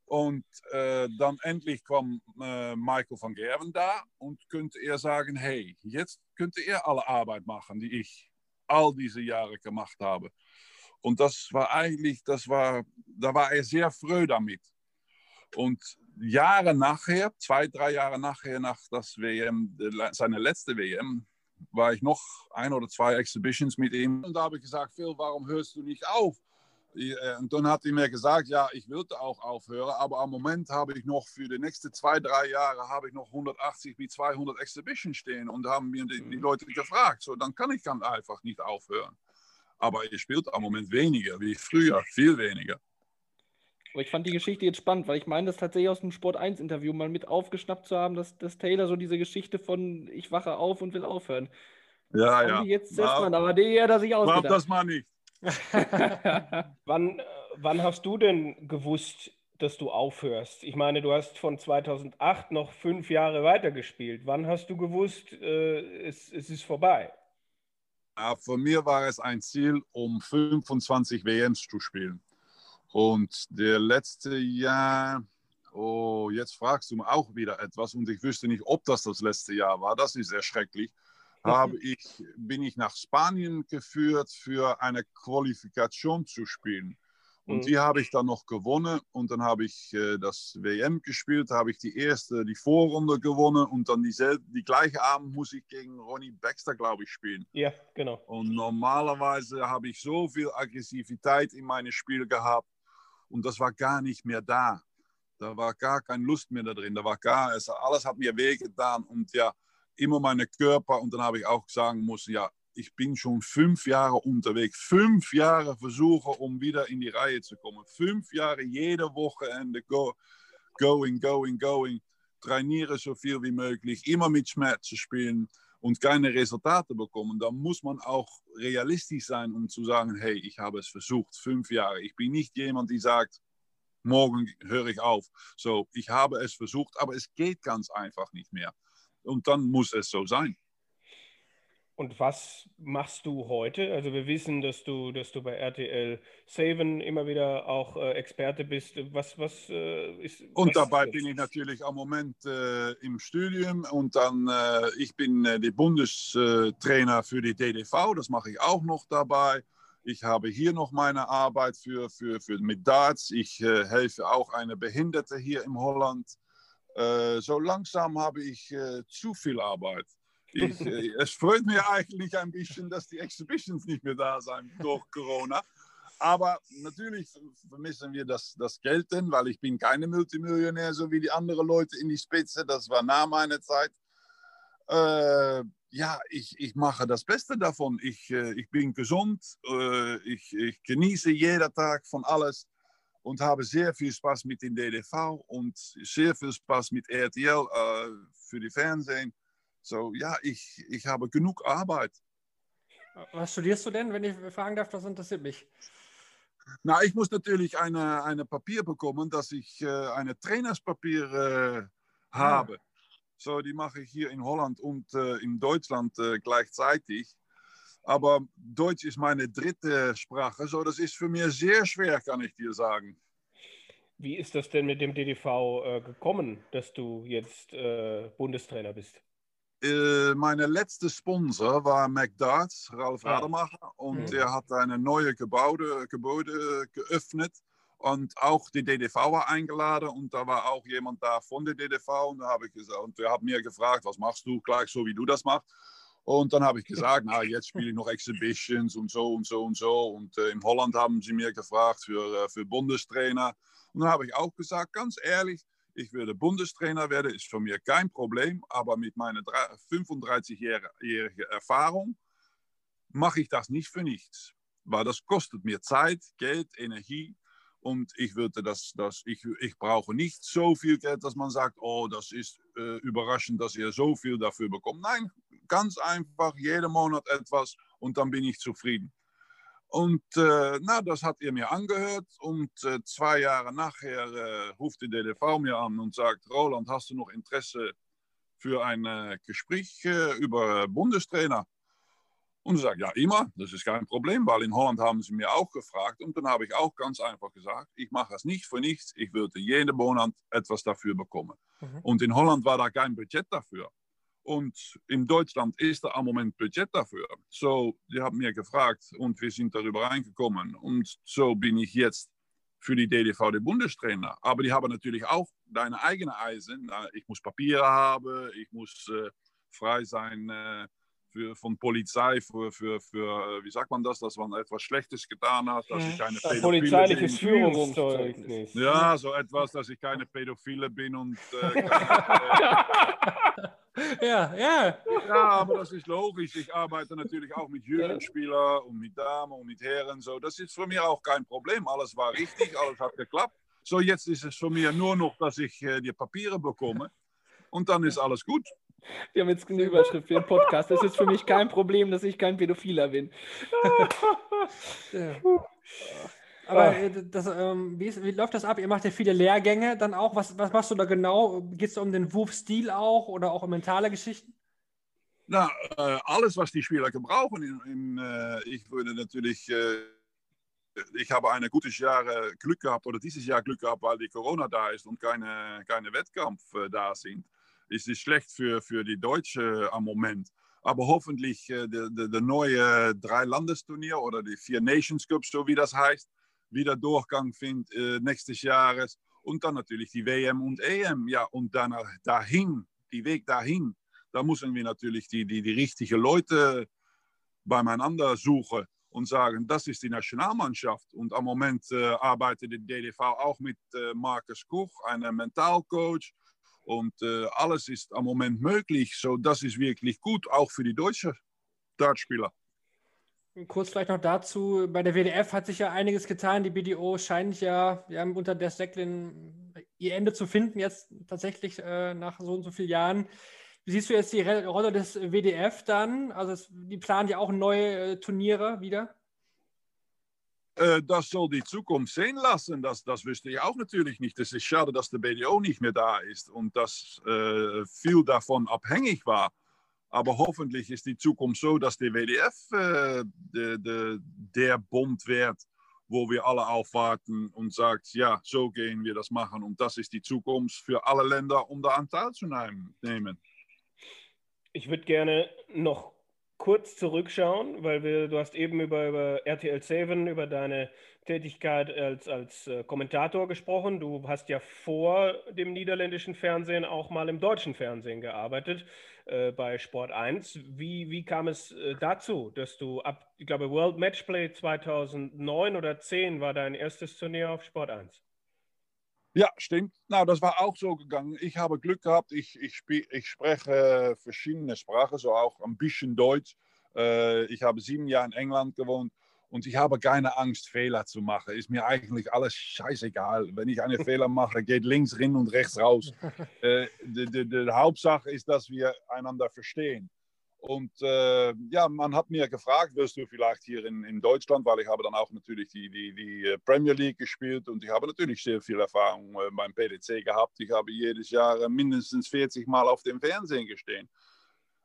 und äh, dann endlich kam äh, Michael van Gerven da und könnte er sagen, hey, jetzt könnte er alle Arbeit machen, die ich all diese Jahre gemacht habe. Und das war eigentlich, das war, da war er sehr fröh damit. Und Jahre nachher, zwei, drei Jahre nachher, nach das WM, seine letzte WM, war ich noch ein oder zwei Exhibitions mit ihm. Und da habe ich gesagt, Phil, warum hörst du nicht auf? Äh, und dann hat er mir gesagt, ja, ich würde auch aufhören, aber am Moment habe ich noch für die nächsten zwei, drei Jahre habe ich noch 180 bis 200 Exhibitions stehen und haben mir die, die Leute gefragt, so dann kann ich dann einfach nicht aufhören. Aber ihr spielt am Moment weniger wie früher, viel weniger. Aber ich fand die Geschichte jetzt spannend, weil ich meine, das tatsächlich aus dem Sport 1 Interview mal mit aufgeschnappt zu haben, dass, dass Taylor so diese Geschichte von ich wache auf und will aufhören. Ja, ja. Jetzt setzt man, aber die hat er sich ausgedacht. Glaub das mal nicht. [laughs] wann, wann hast du denn gewusst, dass du aufhörst? Ich meine, du hast von 2008 noch fünf Jahre weitergespielt. Wann hast du gewusst, äh, es, es ist vorbei? Ja, für mich war es ein Ziel, um 25 WMs zu spielen. Und der letzte Jahr, oh, jetzt fragst du mir auch wieder etwas und ich wüsste nicht, ob das das letzte Jahr war. Das ist erschrecklich habe ich, bin ich nach Spanien geführt, für eine Qualifikation zu spielen. Und mhm. die habe ich dann noch gewonnen und dann habe ich äh, das WM gespielt, habe ich die erste, die Vorrunde gewonnen und dann dieselbe, die gleiche Abend muss ich gegen Ronnie Baxter, glaube ich, spielen. Ja, genau. Und normalerweise habe ich so viel Aggressivität in meine Spiele gehabt und das war gar nicht mehr da. Da war gar keine Lust mehr da drin. Da war gar, also alles hat mir wehgetan und ja, immer meine Körper und dann habe ich auch sagen müssen, ja, ich bin schon fünf Jahre unterwegs, fünf Jahre versuche, um wieder in die Reihe zu kommen, fünf Jahre jede Wochenende go, going, going, going, trainiere so viel wie möglich, immer mit Schmerzen spielen und keine Resultate bekommen, dann muss man auch realistisch sein, um zu sagen, hey, ich habe es versucht, fünf Jahre. Ich bin nicht jemand, die sagt, morgen höre ich auf. So, ich habe es versucht, aber es geht ganz einfach nicht mehr und dann muss es so sein. Und was machst du heute? Also wir wissen, dass du, dass du bei RTL Saven immer wieder auch äh, Experte bist. Was, was äh, ist. Und was dabei ist bin ich natürlich am Moment äh, im Studium und dann, äh, ich bin äh, der Bundestrainer für die DDV, das mache ich auch noch dabei. Ich habe hier noch meine Arbeit für, für, für mit Darts. Ich äh, helfe auch eine Behinderte hier in Holland. Äh, so langsam habe ich äh, zu viel Arbeit. Ich, [laughs] äh, es freut mich eigentlich ein bisschen, dass die Exhibitions nicht mehr da sind durch Corona. Aber natürlich vermissen wir das, das Geld, denn, weil ich bin keine Multimillionär, so wie die anderen Leute in die Spitze. Das war nach meiner Zeit. Äh, ja, ich, ich mache das Beste davon. Ich, äh, ich bin gesund, ich, ich genieße jeden Tag von alles und habe sehr viel Spaß mit dem DDV und sehr viel Spaß mit RTL äh, für die Fernsehen. So, ja, ich, ich habe genug Arbeit. Was studierst du denn, wenn ich fragen darf? Das interessiert mich. Na, ich muss natürlich eine, eine Papier bekommen, dass ich äh, eine Trainerspapier äh, habe. Ah. So, die mache ich hier in Holland und äh, in Deutschland äh, gleichzeitig. Aber Deutsch ist meine dritte Sprache, so das ist für mich sehr schwer, kann ich dir sagen. Wie ist das denn mit dem DDV äh, gekommen, dass du jetzt äh, Bundestrainer bist? Äh, meine letzte Sponsor war McDarts, Ralf ah. Rademacher, und mhm. er hat eine neue Gebäude, Gebäude geöffnet und auch die DDV war eingeladen und da war auch jemand da von der DDV und da habe ich gesagt, und er hat mir gefragt, was machst du gleich so, wie du das machst. Und dann habe ich gesagt, na, jetzt spiele ich noch Exhibitions und so und so und so. Und äh, in Holland haben sie mir gefragt für, äh, für Bundestrainer. Und dann habe ich auch gesagt, ganz ehrlich, ich würde Bundestrainer werden, ist für mich kein Problem. Aber mit meiner 35-jährigen Erfahrung mache ich das nicht für nichts. Weil das kostet mir Zeit, Geld, Energie. Und ich würde das, das ich, ich brauche nicht so viel Geld, dass man sagt, oh, das ist äh, überraschend, dass ihr so viel dafür bekommt. Nein, ganz einfach, jeden Monat etwas und dann bin ich zufrieden. Und äh, na, das hat er mir angehört und äh, zwei Jahre nachher äh, ruft die DDV mir an und sagt, Roland, hast du noch Interesse für ein äh, Gespräch äh, über Bundestrainer? Und ich sage, ja, immer, das ist kein Problem, weil in Holland haben sie mir auch gefragt. Und dann habe ich auch ganz einfach gesagt, ich mache es nicht für nichts, ich würde jeden Monat etwas dafür bekommen. Mhm. Und in Holland war da kein Budget dafür. Und in Deutschland ist da am Moment Budget dafür. So, die haben mir gefragt und wir sind darüber reingekommen. Und so bin ich jetzt für die DDV der Bundestrainer. Aber die haben natürlich auch deine eigene Eisen. Ich muss Papiere haben, ich muss äh, frei sein. Äh, für, von Polizei für, für, für, äh, wie sagt man das, dass man etwas Schlechtes getan hat, dass ich keine Pädophile Polizeiliches. Führungszeugnis. Ja, so etwas, dass ich keine Pädophile bin und [laughs] äh, ja, ja. Ja, aber das ist logisch. Ich arbeite natürlich auch mit Jugendspielern und mit Damen und mit Herren. So, das ist für mich auch kein Problem. Alles war richtig, alles hat geklappt. So, jetzt ist es für mich nur noch, dass ich äh, die Papiere bekomme und dann ist alles gut. Wir haben jetzt eine Überschrift für den Podcast. Es ist für mich kein Problem, dass ich kein Pädophiler bin. [laughs] ja. Aber äh, das, ähm, wie, ist, wie, läuft das ab? Ihr macht ja viele Lehrgänge dann auch. Was, was machst du da genau? Geht es um den Wurfstil auch oder auch um mentale Geschichten? Na, äh, alles, was die Spieler gebrauchen. In, in, äh, ich würde natürlich, äh, ich habe ein gutes Jahr Glück gehabt oder dieses Jahr Glück gehabt, weil die Corona da ist und keine, keine Wettkampf äh, da sind ist es schlecht für, für die Deutsche am Moment. Aber hoffentlich äh, der, der, der neue Drei-Landesturnier oder die Vier Nations Cup, so wie das heißt, wieder Durchgang findet äh, nächstes Jahres. Und dann natürlich die WM und EM. Ja, und dann dahin, die Weg dahin, da müssen wir natürlich die, die, die richtigen Leute beieinander suchen und sagen, das ist die Nationalmannschaft. Und am Moment äh, arbeitet die DDV auch mit äh, Markus Koch, einem Mentalcoach und äh, alles ist am Moment möglich. So, das ist wirklich gut, auch für die deutschen Dartspieler. Kurz vielleicht noch dazu, bei der WDF hat sich ja einiges getan. Die BDO scheint ja, ja unter der Säcklin ihr Ende zu finden, jetzt tatsächlich äh, nach so und so vielen Jahren. Wie siehst du jetzt die Rolle des WDF dann? Also es, die planen ja auch neue äh, Turniere wieder. Äh, das soll die Zukunft sehen lassen. Das, das wüsste ich auch natürlich nicht. Es ist schade, dass der BDO nicht mehr da ist und dass äh, viel davon abhängig war. Aber hoffentlich ist die Zukunft so, dass der WDF äh, de, de, der Bund wird, wo wir alle aufwarten und sagt, ja, so gehen wir das machen. Und das ist die Zukunft für alle Länder, um da an teilzunehmen. Ich würde gerne noch kurz zurückschauen, weil wir, du hast eben über, über RTL 7, über deine Tätigkeit als, als äh, Kommentator gesprochen. Du hast ja vor dem niederländischen Fernsehen auch mal im deutschen Fernsehen gearbeitet. äh, bei Sport 1. Wie, wie kam es äh, dazu, dass du ab, ich glaube, World Matchplay 2009 oder 10 war dein erstes Turnier auf Sport 1? Ja, stimmt. Nou, das war auch so gegangen. Ich habe Glück gehabt. Ich, ich, ich spreche verschiedene Sprachen, so auch ein bisschen Deutsch. Äh, ich habe sieben Jahre in England gewohnt und ich habe keine Angst, Fehler zu machen. Ist mir eigentlich alles scheißegal. Wenn ich einen [laughs] Fehler mache, geht links rein und rechts raus. Die, die, die, Hauptsache ist, dass wir einander verstehen. Und äh, ja, man hat mir gefragt, wirst du vielleicht hier in, in Deutschland, weil ich habe dann auch natürlich die, die, die Premier League gespielt und ich habe natürlich sehr viel Erfahrung äh, beim PDC gehabt. Ich habe jedes Jahr mindestens 40 Mal auf dem Fernsehen gestehen.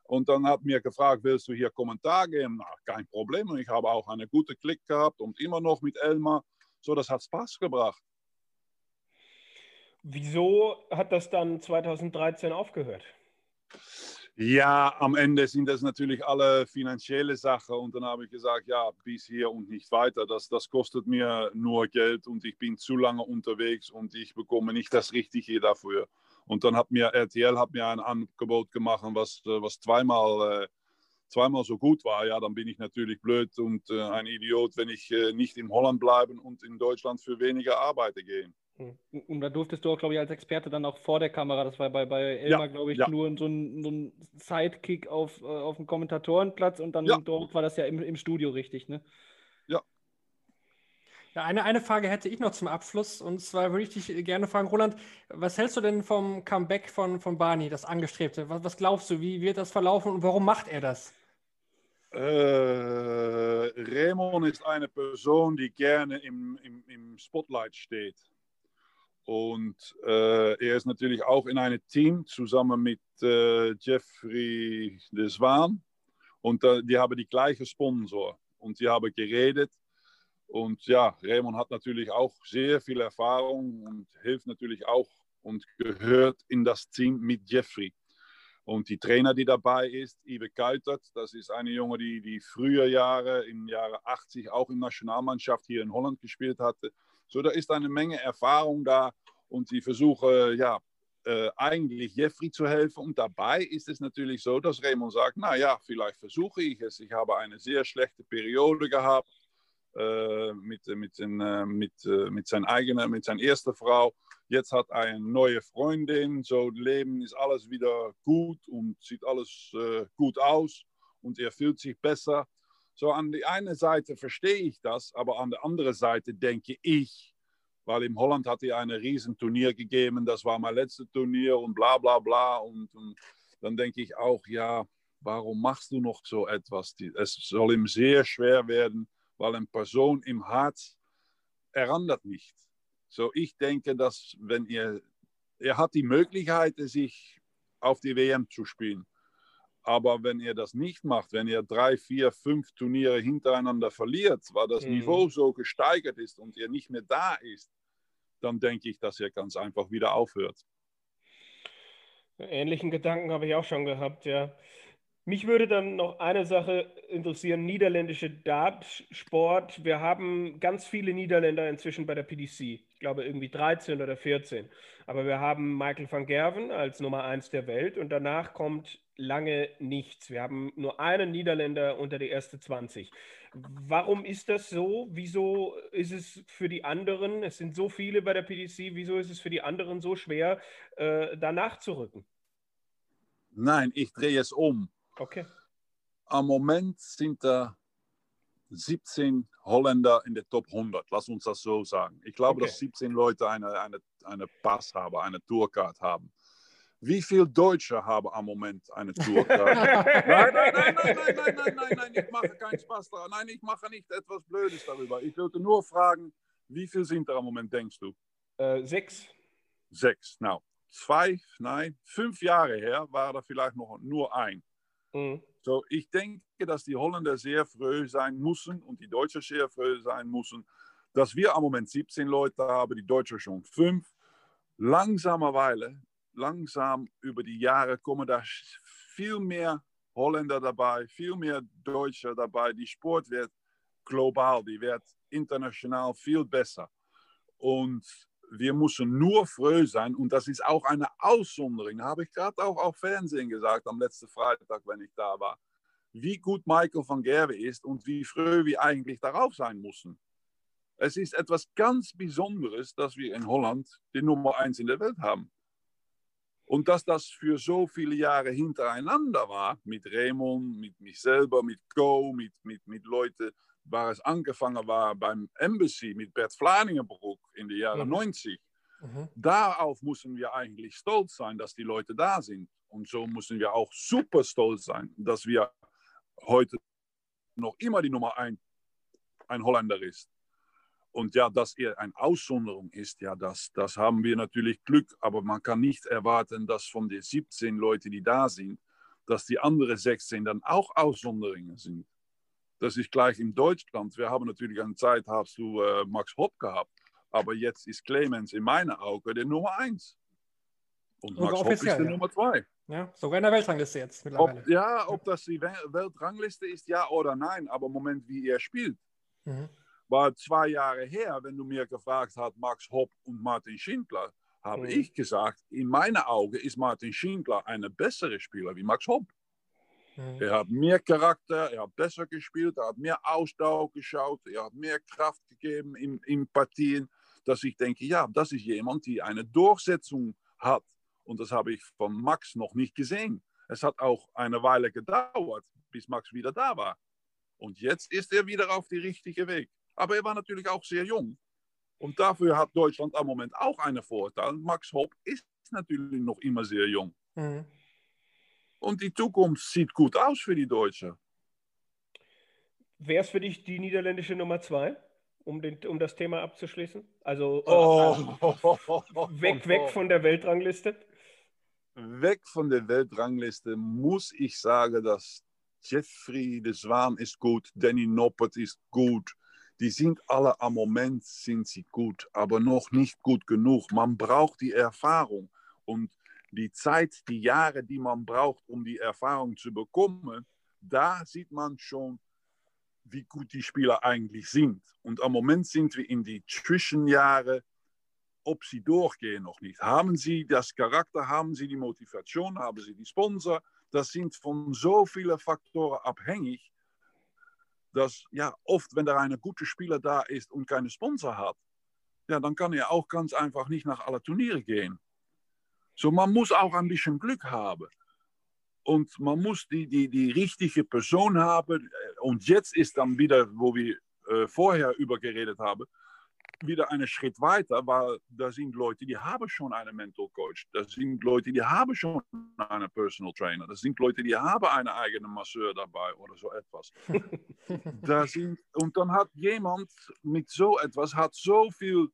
Und dann hat mir gefragt, willst du hier Kommentar geben? Na, kein Problem. Und ich habe auch eine gute Klick gehabt und immer noch mit Elmar. So, das hat Spaß gebracht. Wieso hat das dann 2013 aufgehört? Ja, am Ende sind das natürlich alle finanzielle Sachen. Und dann habe ich gesagt, ja, bis hier und nicht weiter. Das, das kostet mir nur Geld und ich bin zu lange unterwegs und ich bekomme nicht das Richtige dafür. Und dann hat mir RTL hat mir ein Angebot gemacht, was, äh, was zweimal, äh, zweimal so gut war. Ja, dann bin ich natürlich blöd und äh, ein Idiot, wenn ich nicht in Holland bleiben und in Deutschland für weniger arbeiten gehen. Und da durftest du auch, glaube ich, als Experte dann auch vor der Kamera, das war bei, bei Elmar, ja, glaube ich, ja. nur so ein, so ein Sidekick auf, auf dem Kommentatorenplatz und dann ja. dort war das ja im, im Studio richtig, ne? Ja, ja, eine, eine Frage hätte ich noch zum Abschluss. Und zwar würde ich dich gerne fragen, Roland, was hältst du denn vom Comeback von, von Barney, das Angestrebte? Was, was glaubst du, wie wird das verlaufen und warum macht er das? Äh, Raymond ist eine Person, die gerne im, im, im Spotlight steht. Und äh, er ist natürlich auch in einem Team zusammen mit äh, Jeffrey de Zwaan. Und äh, die haben die gleiche Sponsor. Und sie haben geredet. Und ja, Raymond hat natürlich auch sehr viel Erfahrung und hilft natürlich auch und gehört in das Team mit Jeffrey. Und die Trainer, die dabei ist, Ive Kuitert, das ist eine Junge, die die früher Jahre, im Jahre 80 auch in Nationalmannschaft hier in Holland gespielt hatte. So, da ist eine Menge Erfahrung da und sie versuchen ja äh, eigentlich Jeffrey zu helfen. Und dabei ist es natürlich so, dass Raymond sagt, na ja, vielleicht versuche ich es. Ich habe eine sehr schlechte Periode gehabt äh, mit, mit, den, äh, mit, äh, mit seiner eigenen, mit seiner ersten Frau. Jetzt hat er eine neue Freundin, so Leben ist alles wieder gut und sieht alles äh, gut aus und er fühlt sich besser. So an der einen Seite verstehe ich das, aber an der anderen Seite denke ich, weil in Holland hat er ein Riesenturnier gegeben, das war mein letztes Turnier und bla bla bla und, und dann denke ich auch, ja, warum machst du noch so etwas? Es soll ihm sehr schwer werden, weil eine Person im Herz ändert nicht. So, ich denke, dass wenn ihr, er hat die Möglichkeit, sich auf die WM zu spielen. Aber wenn ihr das nicht macht, wenn ihr drei, vier, fünf Turniere hintereinander verliert, weil das mhm. Niveau so gesteigert ist und ihr nicht mehr da ist, dann denke ich, dass ihr ganz einfach wieder aufhört. Ähnlichen Gedanken habe ich auch schon gehabt, ja. Mich würde dann noch eine Sache interessieren, niederländische Dartsport. Wir haben ganz viele Niederländer inzwischen bei der PDC. Ich glaube irgendwie 13 oder 14. Aber wir haben Michael van Gerven als Nummer 1 der Welt und danach kommt lange nichts. Wir haben nur einen Niederländer unter die erste 20. Warum ist das so? Wieso ist es für die anderen, es sind so viele bei der PDC, wieso ist es für die anderen so schwer, äh, danach zu rücken? Nein, ich drehe es um. Okay. Am Moment sind da 17 Holländer in der Top 100. Lass uns das so sagen. Ich glaube, okay. dass 17 Leute eine, eine, eine Pass haben, eine Tourcard haben. Wie viele Deutsche haben am Moment eine Tourcard? [laughs] nein, nein, nein, nein, nein, nein, nein, nein, nein, ich mache keinen Spaß daran. Nein, ich mache nicht etwas Blödes darüber. Ich wollte nur fragen, wie viele sind da am Moment, denkst du? Äh, sechs. Sechs, nou. Zwei, nein, fünf Jahre her war da vielleicht noch nur ein. Mhm. So, ich denke, dass die Holländer sehr früh sein müssen und die Deutschen sehr früh sein müssen, dass wir am Moment 17 Leute haben, die Deutschen schon fünf. Langsamerweise, langsam über die Jahre kommen da viel mehr Holländer dabei, viel mehr Deutsche dabei. Die Sport wird global, die wird international viel besser. Und wir müssen nur froh sein und das ist auch eine Aussonderung, habe ich gerade auch auf Fernsehen gesagt am letzten Freitag, wenn ich da war, wie gut Michael van Gerwe ist und wie froh wir eigentlich darauf sein müssen. Es ist etwas ganz Besonderes, dass wir in Holland die Nummer eins in der Welt haben. Und dass das für so viele Jahre hintereinander war, mit Raymond, mit mich selber, mit Go, mit, mit, mit Leuten, waar es angefangen war beim Embassy mit Bert Vlaningenbroek in den Jahren mhm. 90. Mhm. Darauf müssen wir eigentlich stolz sein, dass die Leute da sind. Und so müssen wir auch super stolz sein, dass wir heute noch immer die Nummer ein, ein Holländer ist. Und ja, dass er eine Aussonderung ist, ja, das, das haben wir natürlich Glück, aber man kann nicht erwarten, dass von den 17 Leuten, die da sind, dass die anderen 16 dann auch Aussonderungen sind. Das ist gleich in Deutschland. Wir haben natürlich eine Zeit, hast du äh, Max Hopp gehabt, aber jetzt ist Clemens in meinen Augen der Nummer 1. Und Max Hopp ist der ja. Nummer 2. Ja, sogar in der Weltrangliste jetzt mittlerweile. Ob, ja, ob das die Weltrangliste ist, ja oder nein, aber im Moment, wie er spielt. Mhm war zwei Jahre her, wenn du mir gefragt hast, Max Hopp und Martin Schindler, habe mhm. ich gesagt, in meinen Augen ist Martin Schindler ein besserer Spieler wie Max Hopp. Mhm. Er hat mehr Charakter, er hat besser gespielt, er hat mehr Ausdauer geschaut, er hat mehr Kraft gegeben in, in Partien, dass ich denke, ja, das ist jemand, der eine Durchsetzung hat. Und das habe ich von Max noch nicht gesehen. Es hat auch eine Weile gedauert, bis Max wieder da war. Und jetzt ist er wieder auf dem richtigen Weg. Aber er war natürlich auch sehr jung. Und dafür hat Deutschland am Moment auch einen Vorteil. Max Hopp ist natürlich noch immer sehr jung. Mhm. Und die Zukunft sieht gut aus für die Deutschen. Wer ist für dich die niederländische Nummer zwei, um, den, um das Thema abzuschließen? Also oh. äh, weg, weg von der Weltrangliste? Weg von der Weltrangliste muss ich sagen, dass Jeffrey de Zwaan ist gut, Danny Noppert ist gut, die sind alle am Moment sind sie gut, aber noch nicht gut genug. Man braucht die Erfahrung und die Zeit, die Jahre, die man braucht, um die Erfahrung zu bekommen, da sieht man schon, wie gut die Spieler eigentlich sind. Und am Moment sind wir in die Zwischenjahre, ob sie durchgehen noch nicht. Haben sie das Charakter, haben sie die Motivation, haben sie die Sponsor? Das sind von so vielen Faktoren abhängig, dass ja oft, wenn da ein guter Spieler da ist und keine Sponsor hat, ja, dann kann er auch ganz einfach nicht nach alle Turniere gehen. So, man muss auch ein bisschen Glück haben. Und man muss die, die, die richtige Person haben. Und jetzt ist dann wieder, wo wir äh, vorher über geredet haben, wieder einen Schritt weiter, weil da sind Leute, die haben schon einen Mental Coach, da sind Leute, die haben schon einen Personal Trainer, das sind Leute, die haben einen eigenen Masseur dabei oder so etwas. [laughs] da sind, und dann hat jemand mit so etwas, hat so viel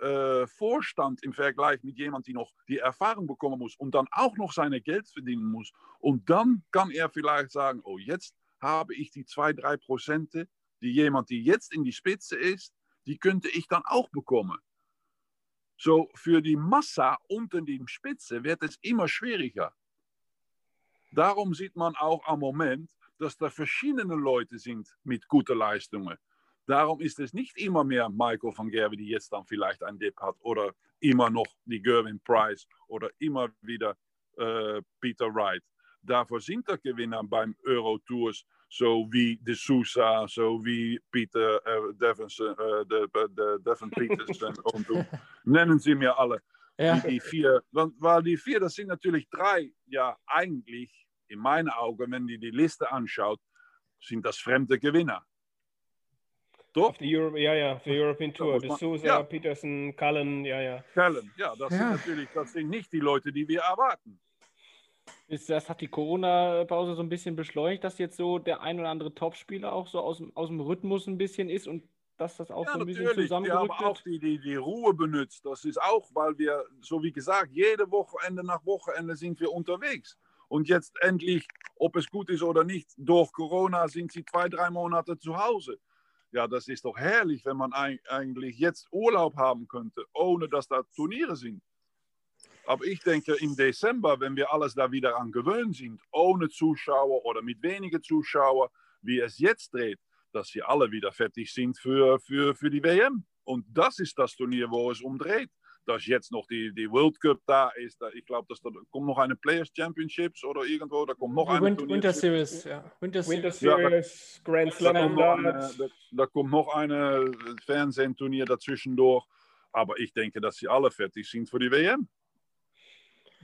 äh, Vorstand im Vergleich mit jemand, die noch die Erfahrung bekommen muss und dann auch noch seine Geld verdienen muss. Und dann kann er vielleicht sagen, oh, jetzt habe ich die zwei, drei Prozente, die jemand, die jetzt in die Spitze ist, die könnte ich dann auch bekommen. So für die Masse unter die Spitze wird es immer schwieriger. Darum sieht man auch am Moment, dass da verschiedene Leute sind mit guten Leistungen. Darum ist es nicht immer mehr Michael van Gerwen, die jetzt dann vielleicht ein Dip hat, oder immer noch die Gerwin Price oder immer wieder äh, Peter Wright. Dafür sind der Gewinner beim Euro Tours zo wie de Sousa, zo wie Pieter uh, Devensen, uh, de, de Devon Peters und du, nennen sie mir alle. Ja. Die, die, vier, weil die vier, das sind natürlich drei, ja eigentlich in meinen Augen, wenn die die Liste anschaut, sind das fremde Gewinner. Doch? Die Euro, ja, ja, für European Tour. De Sousa, ja. Petersen, Cullen, ja, ja. Cullen, ja, das ja. sind natürlich, das sind nicht die Leute, die wir erwarten. Ist, das hat die Corona-Pause so ein bisschen beschleunigt, dass jetzt so der ein oder andere Topspieler auch so aus, aus dem Rhythmus ein bisschen ist und dass das auch ja, so ein bisschen zusammengerückt wird? Wir haben auch die, die, die Ruhe benutzt. Das ist auch, weil wir, so wie gesagt, jede Wochenende nach Wochenende sind wir unterwegs. Und jetzt endlich, ob es gut ist oder nicht, durch Corona sind sie zwei, drei Monate zu Hause. Ja, das ist doch herrlich, wenn man eigentlich jetzt Urlaub haben könnte, ohne dass da Turniere sind. Aber ich denke, im Dezember, wenn wir alles da wieder an gewöhnt sind, ohne Zuschauer oder mit wenigen Zuschauern, wie es jetzt dreht, dass sie alle wieder fertig sind für, für, für die WM. Und das ist das Turnier, wo es umdreht. dass jetzt noch die, die World Cup da ist. Ich glaube, dass da kommt noch eine Players Championships oder irgendwo, da kommt noch eine Win Turnier- Winter Series, ja. Winter, Winter Series. Ja, da- Grand Da Slam noch eine, da, da kommt noch eine Fernsehturnier dazwischendurch. Aber ich denke, dass sie alle fertig sind für die WM.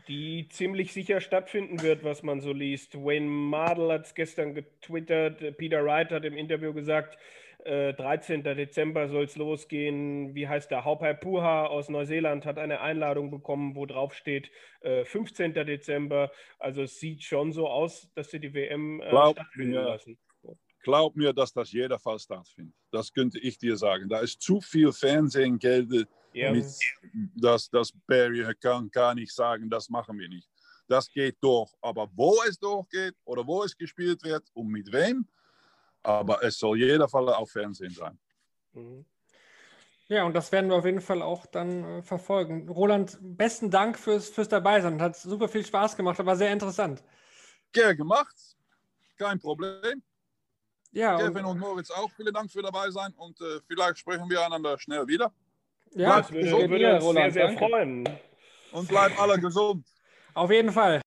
Die ziemlich sicher stattfinden wird, was man so liest. Wayne Mardell hat es gestern getwittert. Peter Wright hat im Interview gesagt, äh, 13. Dezember soll es losgehen. Wie heißt der? Haupai Puha aus Neuseeland hat eine Einladung bekommen, wo drauf steht äh, 15. Dezember. Also es sieht schon so aus, dass sie die WM äh, Glaub stattfinden mir. lassen. Glaub mir, dass das jeder Fall stattfindet. Das könnte ich dir sagen. Da ist zu viel Fernsehgeld, Ja. mit, dass, dass Barry kann, kann nicht sagen, das machen wir nicht. Das geht durch. Aber wo es durchgeht oder wo es gespielt wird und mit wem, aber es soll jeder Fall auf Fernsehen sein. Mhm. Ja, und das werden wir auf jeden Fall auch dann äh, verfolgen. Roland, besten Dank fürs, fürs Dabeisein. Hat super viel Spaß gemacht, aber sehr interessant. Gern gemacht, kein Problem. Ja, Kevin und, und Moritz auch, vielen Dank für dabei sein und äh, vielleicht sprechen wir einander schnell wieder. Ja würde, gesund würde dir, uns sehr, sehr freuen. Und bleibt alle gesund. auf jeden Fall.